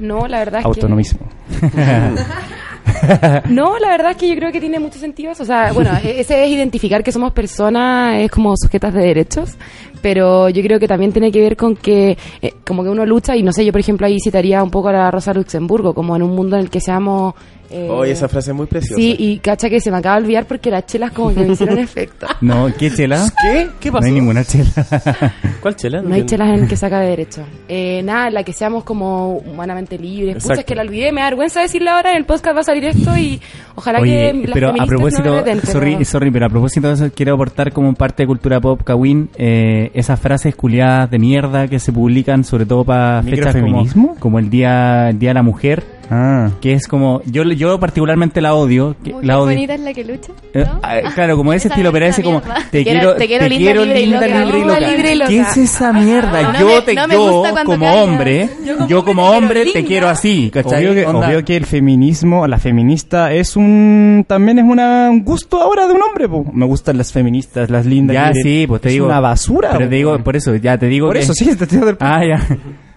[SPEAKER 5] no, la verdad es que...
[SPEAKER 4] Autonomismo.
[SPEAKER 5] No, la verdad es que yo creo que tiene mucho sentido eso. O sea, bueno, e- ese es identificar que somos personas, es como sujetas de derechos, pero yo creo que también tiene que ver con que, eh, como que uno lucha, y no sé, yo por ejemplo ahí citaría un poco a la Rosa Luxemburgo, como en un mundo en el que seamos... eh,
[SPEAKER 2] Oye, esa frase es muy preciosa.
[SPEAKER 5] Sí, y cacha que se me acaba de olvidar porque las chelas como que me hicieron efecto.
[SPEAKER 1] No, ¿qué chela?
[SPEAKER 2] ¿Qué? ¿Qué
[SPEAKER 1] No
[SPEAKER 2] pasó?
[SPEAKER 1] hay ninguna chela.
[SPEAKER 2] ¿Cuál chela?
[SPEAKER 5] No hay chelas en el que saca de derecho. Eh, nada, la que seamos como humanamente libres. Pucha,
[SPEAKER 2] Exacto.
[SPEAKER 5] es que la olvidé, me da vergüenza decirla ahora, en el podcast va a salir esto y ojalá
[SPEAKER 1] Oye,
[SPEAKER 5] que las
[SPEAKER 1] pero a propósito,
[SPEAKER 5] no me reten, pero-
[SPEAKER 1] sorry, sorry, pero a propósito de eso, quiero aportar como parte de cultura pop, Kawin, eh, esas frases culiadas de mierda que se publican, sobre todo para fechas como, como el día, el día de la mujer,
[SPEAKER 4] Ah.
[SPEAKER 1] que es como, yo, yo particularmente la odio, que-
[SPEAKER 8] Mujer
[SPEAKER 1] la odio.
[SPEAKER 8] bonita es la que lucha.
[SPEAKER 1] Eh,
[SPEAKER 8] ¿no?
[SPEAKER 1] ah, claro, como ese estilo, pero ese como te
[SPEAKER 3] Te quiero-
[SPEAKER 1] quiero,
[SPEAKER 3] te quiero linda, libre y loca.
[SPEAKER 1] libre y
[SPEAKER 3] Linda,
[SPEAKER 1] loca.
[SPEAKER 3] libre y loca.
[SPEAKER 1] ¿Qué es esa mierda?
[SPEAKER 3] No
[SPEAKER 1] yo
[SPEAKER 3] me-
[SPEAKER 1] te,
[SPEAKER 3] no
[SPEAKER 1] yo como hombre,
[SPEAKER 3] Yo
[SPEAKER 1] yo
[SPEAKER 3] como
[SPEAKER 1] como,
[SPEAKER 3] hombre te
[SPEAKER 1] hombre
[SPEAKER 3] quiero
[SPEAKER 1] te
[SPEAKER 3] linda.
[SPEAKER 1] quiero así, ¿cachai?
[SPEAKER 4] Obvio que, obvio que el feminismo, la feminista es un también es una, un gusto ahora de un hombre, po. Me gustan las feministas, las lindas.
[SPEAKER 1] Ya,
[SPEAKER 4] miren,
[SPEAKER 1] sí, pues te
[SPEAKER 4] es
[SPEAKER 1] digo.
[SPEAKER 4] una basura.
[SPEAKER 1] Pero
[SPEAKER 4] po.
[SPEAKER 1] te digo, por eso, ya te digo
[SPEAKER 4] Por
[SPEAKER 1] que-
[SPEAKER 4] eso sí, te estoy dando el-
[SPEAKER 1] Ah, ya.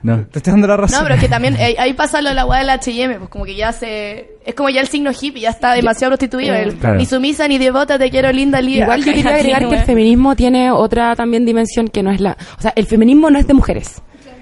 [SPEAKER 1] No.
[SPEAKER 4] Te estoy dando la razón.
[SPEAKER 3] No, pero es que también eh, ahí pasa lo de la weá del H&M, pues como que ya se... Es como ya el signo hippie, ya está demasiado prostituido.
[SPEAKER 5] eh,
[SPEAKER 3] el-
[SPEAKER 1] claro.
[SPEAKER 3] Ni sumisa ni devota, te quiero linda, linda.
[SPEAKER 5] Igual yo quería agregar que el feminismo tiene otra también dimensión que no es la... O sea, el feminismo no es de mujeres.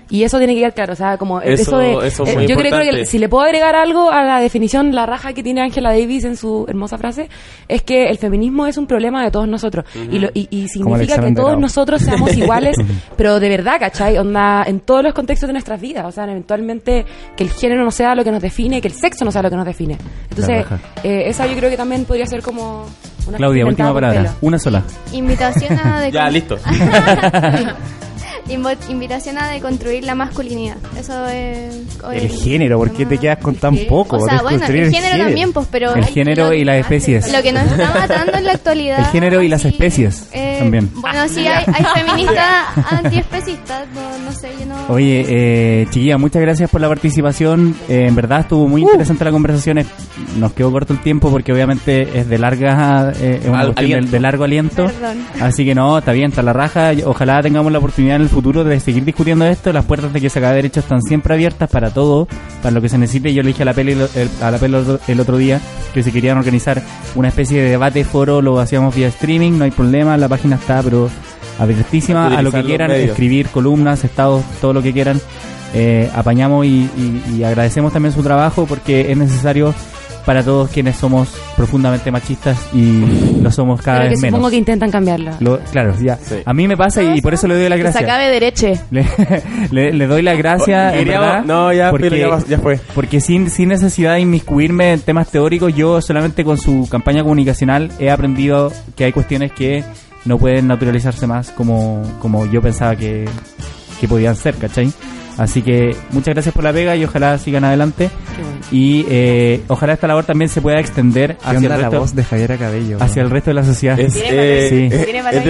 [SPEAKER 5] Y eso tiene que quedar claro, o sea, como
[SPEAKER 2] Eso-
[SPEAKER 5] eso, de...
[SPEAKER 2] eso es
[SPEAKER 5] eh,
[SPEAKER 2] muy
[SPEAKER 5] yo creo
[SPEAKER 2] importante.
[SPEAKER 5] que si le puedo agregar algo a la definición, la raja que tiene Angela Davis en su hermosa frase, es que el feminismo es un problema de todos nosotros. y, lo- y, y significa que todos nosotros seamos iguales, pero de verdad, ¿cachai? Onda, en todos los contextos de nuestras vidas. O sea, eventualmente que el género no sea lo que nos define, que el sexo no sea lo que nos define. Entonces, eh, esa yo creo que también podría ser como... Una
[SPEAKER 1] Claudia, última palabra. Una sola.
[SPEAKER 8] Invitación a
[SPEAKER 2] Ya, listo.
[SPEAKER 8] Invitación a deconstruir la masculinidad. Eso es...
[SPEAKER 4] El género, ¿por qué te quedas con tan poco?
[SPEAKER 8] O sea, bueno,
[SPEAKER 4] Desconstruir
[SPEAKER 8] el género también, pues, pero...
[SPEAKER 1] El género y las especies.
[SPEAKER 8] Lo que nos está matando en la actualidad...
[SPEAKER 1] El género y las especies
[SPEAKER 8] eh,
[SPEAKER 1] también.
[SPEAKER 8] Bueno, sí, hay, hay feministas antiespecistas, no, no sé, yo no...
[SPEAKER 1] Oye, eh, chiquilla, muchas gracias por la participación. Eh, en verdad estuvo muy interesante la conversación. Es- Nos quedó corto el tiempo porque obviamente es de larga, eh, es una
[SPEAKER 2] Al-
[SPEAKER 1] cuestión de, de largo aliento.
[SPEAKER 8] Perdón.
[SPEAKER 1] Así que no, está bien, está la raja. Ojalá tengamos la oportunidad en el futuro de seguir discutiendo esto. Las puertas de que se acabe derecho están siempre abiertas para todo, para lo que se necesite. Yo le dije a la peli el, a la peli el otro- día que si querían organizar una especie de debate, foro, lo hacíamos vía streaming, no hay problema, la página está, pero abiertísima a lo que quieran, escribir columnas, estados, todo lo que quieran. Eh, apañamos y, y- y agradecemos también su trabajo porque es necesario para todos quienes somos profundamente machistas y lo somos cada
[SPEAKER 5] Pero que
[SPEAKER 1] vez menos.
[SPEAKER 5] supongo que intentan cambiarla.
[SPEAKER 1] Lo- claro, ya.
[SPEAKER 2] Sí.
[SPEAKER 1] A mí me pasa y por eso le doy la
[SPEAKER 3] Que se
[SPEAKER 1] gracia.
[SPEAKER 3] acabe dereche.
[SPEAKER 1] Le, le- le doy la gracia, en
[SPEAKER 2] Queríamos-
[SPEAKER 1] verdad,
[SPEAKER 2] no, ya,
[SPEAKER 1] porque,
[SPEAKER 2] ya fue.
[SPEAKER 1] porque sin, sin necesidad de inmiscuirme en temas teóricos, yo solamente con su campaña comunicacional he aprendido que hay cuestiones que no pueden naturalizarse más como, como yo pensaba que, que podían ser, ¿cachai? Así que muchas gracias por la pega y ojalá sigan adelante.
[SPEAKER 5] Bueno.
[SPEAKER 1] Y eh, ojalá esta labor también se pueda extender
[SPEAKER 4] ¿Qué
[SPEAKER 1] hacia el,
[SPEAKER 4] la
[SPEAKER 1] resto,
[SPEAKER 4] voz de Javiera Cabello?
[SPEAKER 1] hacia el resto de la sociedad.
[SPEAKER 2] Es, eh,
[SPEAKER 1] Sí.
[SPEAKER 2] es-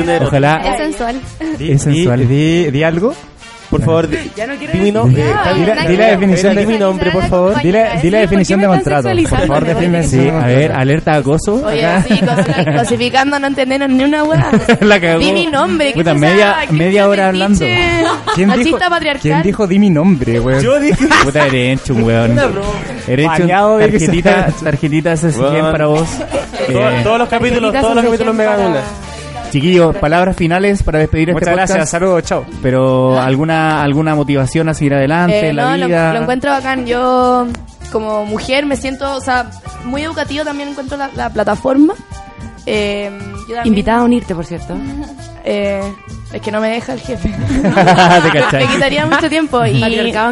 [SPEAKER 2] es.
[SPEAKER 1] Ojalá,
[SPEAKER 8] Es sensual.
[SPEAKER 4] Di,
[SPEAKER 1] Es sensual.
[SPEAKER 4] di- di- di algo.
[SPEAKER 2] Por favor, di,
[SPEAKER 5] Ya no quiero
[SPEAKER 2] di mi nombre.
[SPEAKER 5] nada.
[SPEAKER 2] Javi,
[SPEAKER 4] Di la-
[SPEAKER 8] nada
[SPEAKER 4] di la
[SPEAKER 8] que-
[SPEAKER 4] definición de
[SPEAKER 2] mi nombre, por favor.
[SPEAKER 4] Di la, di la
[SPEAKER 5] Sí,
[SPEAKER 4] definición
[SPEAKER 5] ¿por
[SPEAKER 4] de contrato. Por favor, define
[SPEAKER 1] Sí, a ver, alerta de acoso.
[SPEAKER 3] Oye,
[SPEAKER 1] acá.
[SPEAKER 3] sí, cosificando, no entendieron ni una weá.
[SPEAKER 1] La cagó.
[SPEAKER 3] Di mi nombre. ¿qué
[SPEAKER 1] Puta, media- media hora hablando.
[SPEAKER 4] ¿Quién dijo. ¿Quién dijo di mi nombre, weón?
[SPEAKER 2] Yo dije.
[SPEAKER 1] Puta, eres hecho un weón. Eres hecho tarjetita, tarjetita
[SPEAKER 2] Weón.
[SPEAKER 1] para vos. Eh,
[SPEAKER 2] todos los capítulos, todos los capítulos me una.
[SPEAKER 1] Chiquillos, palabras finales para despedir este
[SPEAKER 4] Muchas
[SPEAKER 1] podcast.
[SPEAKER 4] gracias, saludos, chao.
[SPEAKER 1] Pero alguna alguna motivación a seguir adelante
[SPEAKER 3] Eh,
[SPEAKER 1] en la
[SPEAKER 3] no, lo-
[SPEAKER 1] vida.
[SPEAKER 3] Lo, encuentro bacán. Yo, como mujer, me siento, o sea, muy educativo también encuentro la, la plataforma. Eh, yo también-
[SPEAKER 5] Invitada a unirte, por cierto.
[SPEAKER 3] Eh, es que no me deja el jefe. Me quitaría mucho tiempo. Y,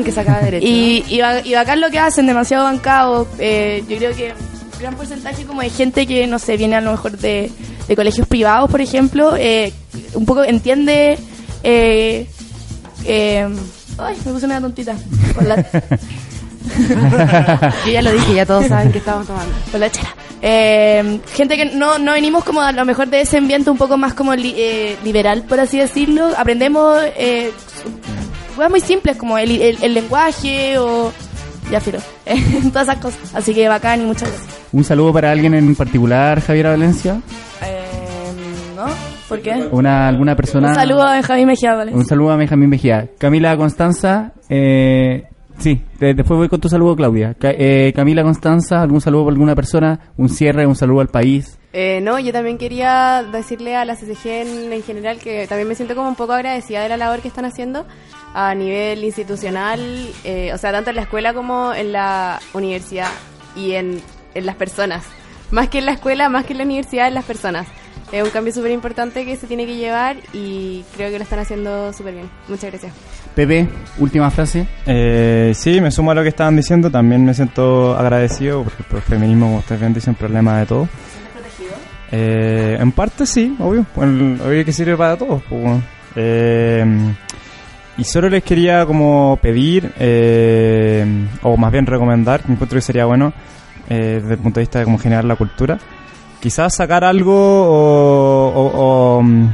[SPEAKER 5] que se acaba derecho.
[SPEAKER 3] y, y, y bacán lo que hacen, demasiado bancado. Eh, yo creo que gran porcentaje como de gente que, no sé, viene a lo mejor de, de colegios privados, por ejemplo, eh, un poco entiende... Eh, eh, ay, me puse una tontita. Con la,
[SPEAKER 5] Yo ya lo dije, ya todos saben que estamos tomando.
[SPEAKER 3] con la chela. Eh, gente que no, no venimos como a lo mejor de ese ambiente un poco más como li- eh, liberal, por así decirlo. Aprendemos eh, cosas muy simples como el, el- el lenguaje o... Ya, filo. todas esas cosas. Así que bacán y muchas gracias.
[SPEAKER 1] Un saludo para alguien en particular, Javier Valencia.
[SPEAKER 3] Eh, ¿No? ¿Por qué?
[SPEAKER 1] Una alguna persona.
[SPEAKER 3] Un saludo a Benjamín Mejía, ¿vale?
[SPEAKER 1] Un saludo a Benjamín Mejía. Camila Constanza, eh, sí, de- después voy con tu saludo, Claudia. Eh, Camila Constanza, algún saludo por alguna persona, un cierre, un saludo al país.
[SPEAKER 6] Eh, no, yo también quería decirle a la CCG en, en general que también me siento como un poco agradecida de la labor que están haciendo a nivel institucional, eh, o sea, tanto en la escuela como en la universidad y en, en las personas. Más que en la escuela, más que en la universidad, en las personas. Es un cambio súper importante que se tiene que llevar y creo que lo están haciendo súper bien. Muchas gracias.
[SPEAKER 1] Pepe, última frase.
[SPEAKER 4] Eh, sí, me sumo a lo que estaban diciendo. También me siento agradecido porque el feminismo, como ustedes ven, dice un problema de todo. Eh, en parte sí, obvio. Obvio que sirve para todos. pues. Eh, y solo les quería como pedir, eh, o más bien recomendar, que encuentro que sería bueno, eh, desde el punto de vista de cómo generar la cultura, quizás sacar algo o, o- o, mm,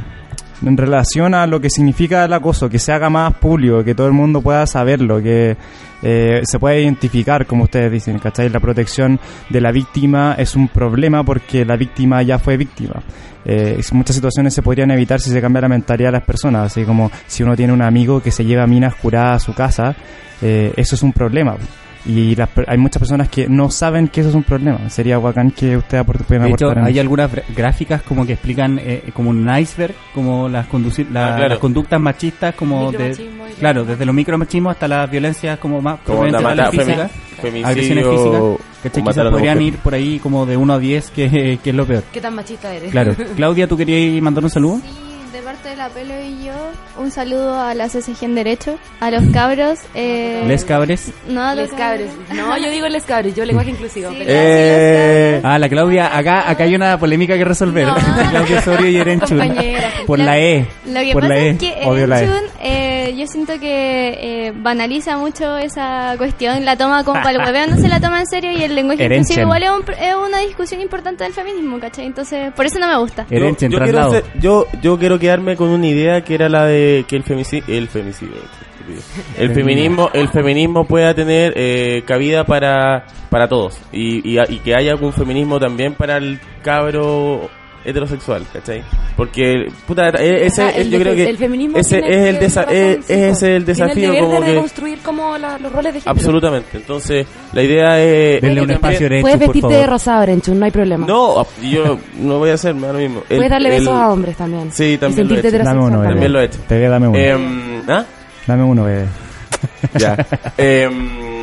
[SPEAKER 4] en relación a lo que significa el acoso, que se haga más público, que todo el mundo pueda saberlo, que eh, se pueda identificar, como ustedes dicen, ¿cachai? La protección de la víctima es un problema porque la víctima ya fue víctima. Eh, muchas situaciones se podrían evitar si se cambia la mentalidad de las personas, así como si uno tiene un amigo que se lleva minas curadas a su casa, eh, eso es un problema. Y las per- hay muchas personas que no saben que eso es un problema. Sería bacán que usted aport- pueda
[SPEAKER 1] De hecho, hay
[SPEAKER 4] eso.
[SPEAKER 1] algunas gráficas como que explican eh, como un iceberg, como las, conduci- la-
[SPEAKER 2] Ah, claro.
[SPEAKER 1] las conductas machistas, como de, claro, desde los micromachismos hasta las violencias como más
[SPEAKER 2] Como la mata-
[SPEAKER 1] físicas,
[SPEAKER 2] femi-
[SPEAKER 1] agresiones físicas, Quizás podrían ir por ahí como de 1 a 10, que, que es lo peor.
[SPEAKER 5] ¿Qué tan machista eres?
[SPEAKER 1] Claro. Claudia, ¿tú querías mandar un saludo?
[SPEAKER 8] Sí, parte de la Pelo y yo, un saludo a la CCG en Derecho, a los cabros. Eh,
[SPEAKER 1] Les cabres.
[SPEAKER 8] No, a los
[SPEAKER 5] Les cabres. No, yo digo les cabres, yo lenguaje inclusivo.
[SPEAKER 8] Sí,
[SPEAKER 5] pero-
[SPEAKER 2] Eh,
[SPEAKER 1] Ah, la Claudia, acá, acá hay una polémica que resolver.
[SPEAKER 8] No.
[SPEAKER 1] Claudia Osorio y Erenchun. Por
[SPEAKER 8] Lo-
[SPEAKER 1] la E.
[SPEAKER 8] Lo que
[SPEAKER 1] por
[SPEAKER 8] pasa
[SPEAKER 1] la E.
[SPEAKER 8] es que
[SPEAKER 4] la E.
[SPEAKER 8] Erenchun, eh, yo siento que eh, banaliza mucho esa cuestión, la toma como para el hueveo, no se la toma en serio y el lenguaje
[SPEAKER 1] Erenchen.
[SPEAKER 8] inclusivo igual es, un pr- es una discusión importante del feminismo, ¿cachai? Entonces, por eso no me gusta.
[SPEAKER 2] yo,
[SPEAKER 1] Erenchen,
[SPEAKER 2] yo quiero
[SPEAKER 1] traslado.
[SPEAKER 2] hacer- yo, yo quiero quedarme con una idea que era la de que el femicidio, el femicidio, el feminismo, el feminismo pueda tener eh, cabida para, para todos. Y, y, y que haya un feminismo también para el cabro heterosexual, ¿cachai? Porque, puta, e- ese,
[SPEAKER 5] O sea, el
[SPEAKER 2] yo creo que
[SPEAKER 5] el feminismo
[SPEAKER 2] ese es el, desa-
[SPEAKER 5] trabajar
[SPEAKER 2] es, es el desafío
[SPEAKER 5] Tiene el deber
[SPEAKER 2] como
[SPEAKER 5] de
[SPEAKER 2] que
[SPEAKER 5] reconstruir como la- los roles de género.
[SPEAKER 2] absolutamente. Entonces, la idea es
[SPEAKER 1] Denle un espacio
[SPEAKER 5] Puedes
[SPEAKER 1] por
[SPEAKER 5] vestirte
[SPEAKER 1] favor.
[SPEAKER 5] de rosado, Arenchun, no hay problema.
[SPEAKER 2] No, yo no voy a hacer ahora mismo. El-
[SPEAKER 5] Puedes darle
[SPEAKER 2] el-
[SPEAKER 5] besos a hombres también.
[SPEAKER 2] Sí, también
[SPEAKER 5] Y
[SPEAKER 2] lo he hecho.
[SPEAKER 4] Dame uno, bebé.
[SPEAKER 2] También lo he hecho.
[SPEAKER 4] Dame uno.
[SPEAKER 2] Em, ¿ah?
[SPEAKER 4] Dame uno, bebé.
[SPEAKER 2] Ya. Em,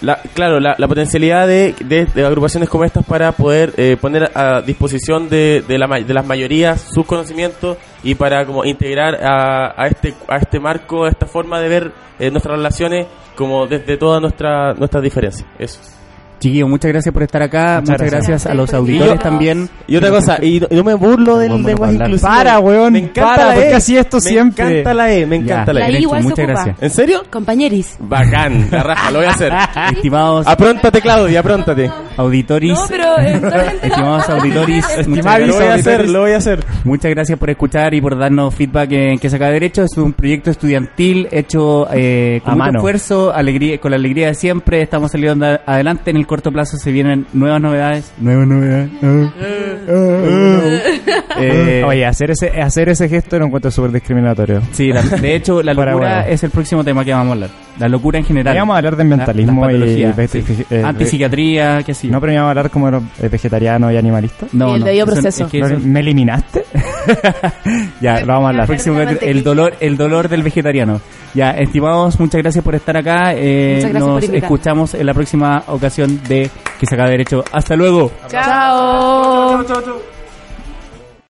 [SPEAKER 2] la, claro, la, potencialidad de, de- agrupaciones como estas para poder eh, poner a disposición de, de, la, de las mayorías sus conocimientos y para como integrar a, a este a este marco, a esta forma de ver eh, nuestras relaciones como desde todas nuestras nuestras diferencias. Eso.
[SPEAKER 1] Chiquillos, muchas gracias por estar acá. Muchas,
[SPEAKER 4] Muchas
[SPEAKER 1] gracias.
[SPEAKER 5] gracias.
[SPEAKER 1] a los
[SPEAKER 5] Y
[SPEAKER 1] auditores
[SPEAKER 5] yo-
[SPEAKER 1] también.
[SPEAKER 2] Y otra cosa, y no, me burlo del lenguaje inclusivo.
[SPEAKER 4] Para, weón,
[SPEAKER 2] Me encanta
[SPEAKER 4] para,
[SPEAKER 2] la
[SPEAKER 4] ¿por qué
[SPEAKER 2] E.
[SPEAKER 4] así esto
[SPEAKER 2] me
[SPEAKER 4] siempre?
[SPEAKER 2] encanta la E, me encanta
[SPEAKER 1] Ya,
[SPEAKER 2] la
[SPEAKER 5] La
[SPEAKER 2] E.
[SPEAKER 5] Igual
[SPEAKER 1] muchas gracias.
[SPEAKER 2] ¿En serio?
[SPEAKER 5] Compañeris.
[SPEAKER 2] Bacán, la raja, lo voy a hacer.
[SPEAKER 1] Estimados
[SPEAKER 2] Apróntate, Claudia, apróntate.
[SPEAKER 1] Auditoris.
[SPEAKER 5] No, pero eh,
[SPEAKER 1] Estimados auditoris, muchas
[SPEAKER 2] Lo
[SPEAKER 1] gracias,
[SPEAKER 2] voy a hacer, lo voy a hacer.
[SPEAKER 1] Muchas gracias por escuchar y por darnos feedback en que saca derecho. Es un proyecto estudiantil hecho eh, con
[SPEAKER 4] A
[SPEAKER 1] mucho
[SPEAKER 4] mano.
[SPEAKER 1] esfuerzo, alegría, con la alegría de siempre. Estamos saliendo adelante. En el corto plazo se vienen nuevas novedades. Nuevas novedades. Eh,
[SPEAKER 4] Oye, hacer ese, hacer ese gesto lo encuentro súper discriminatorio.
[SPEAKER 1] Sí, la- de hecho, la locura
[SPEAKER 4] huevo.
[SPEAKER 1] es el próximo tema que vamos a hablar. La locura en general.
[SPEAKER 4] Vamos a hablar de ambientalismo
[SPEAKER 1] La-
[SPEAKER 4] y
[SPEAKER 1] sí.
[SPEAKER 4] eh,
[SPEAKER 1] Antipsiquiatría, que sí.
[SPEAKER 4] No, pero a hablar como eh, vegetarianos y animalistas.
[SPEAKER 1] no,
[SPEAKER 5] Y el
[SPEAKER 1] no,
[SPEAKER 5] debido
[SPEAKER 1] eso-
[SPEAKER 5] proceso.
[SPEAKER 1] es que eso-
[SPEAKER 4] ¿Me eliminaste? ya, lo vamos a hablar.
[SPEAKER 1] próximo el dolor el dolor del vegetariano ya estimados muchas gracias por estar acá eh,
[SPEAKER 5] Muchas gracias por
[SPEAKER 1] nos escuchamos en la próxima ocasión de que saca derecho hasta luego
[SPEAKER 5] Chao.
[SPEAKER 2] Chau, chau.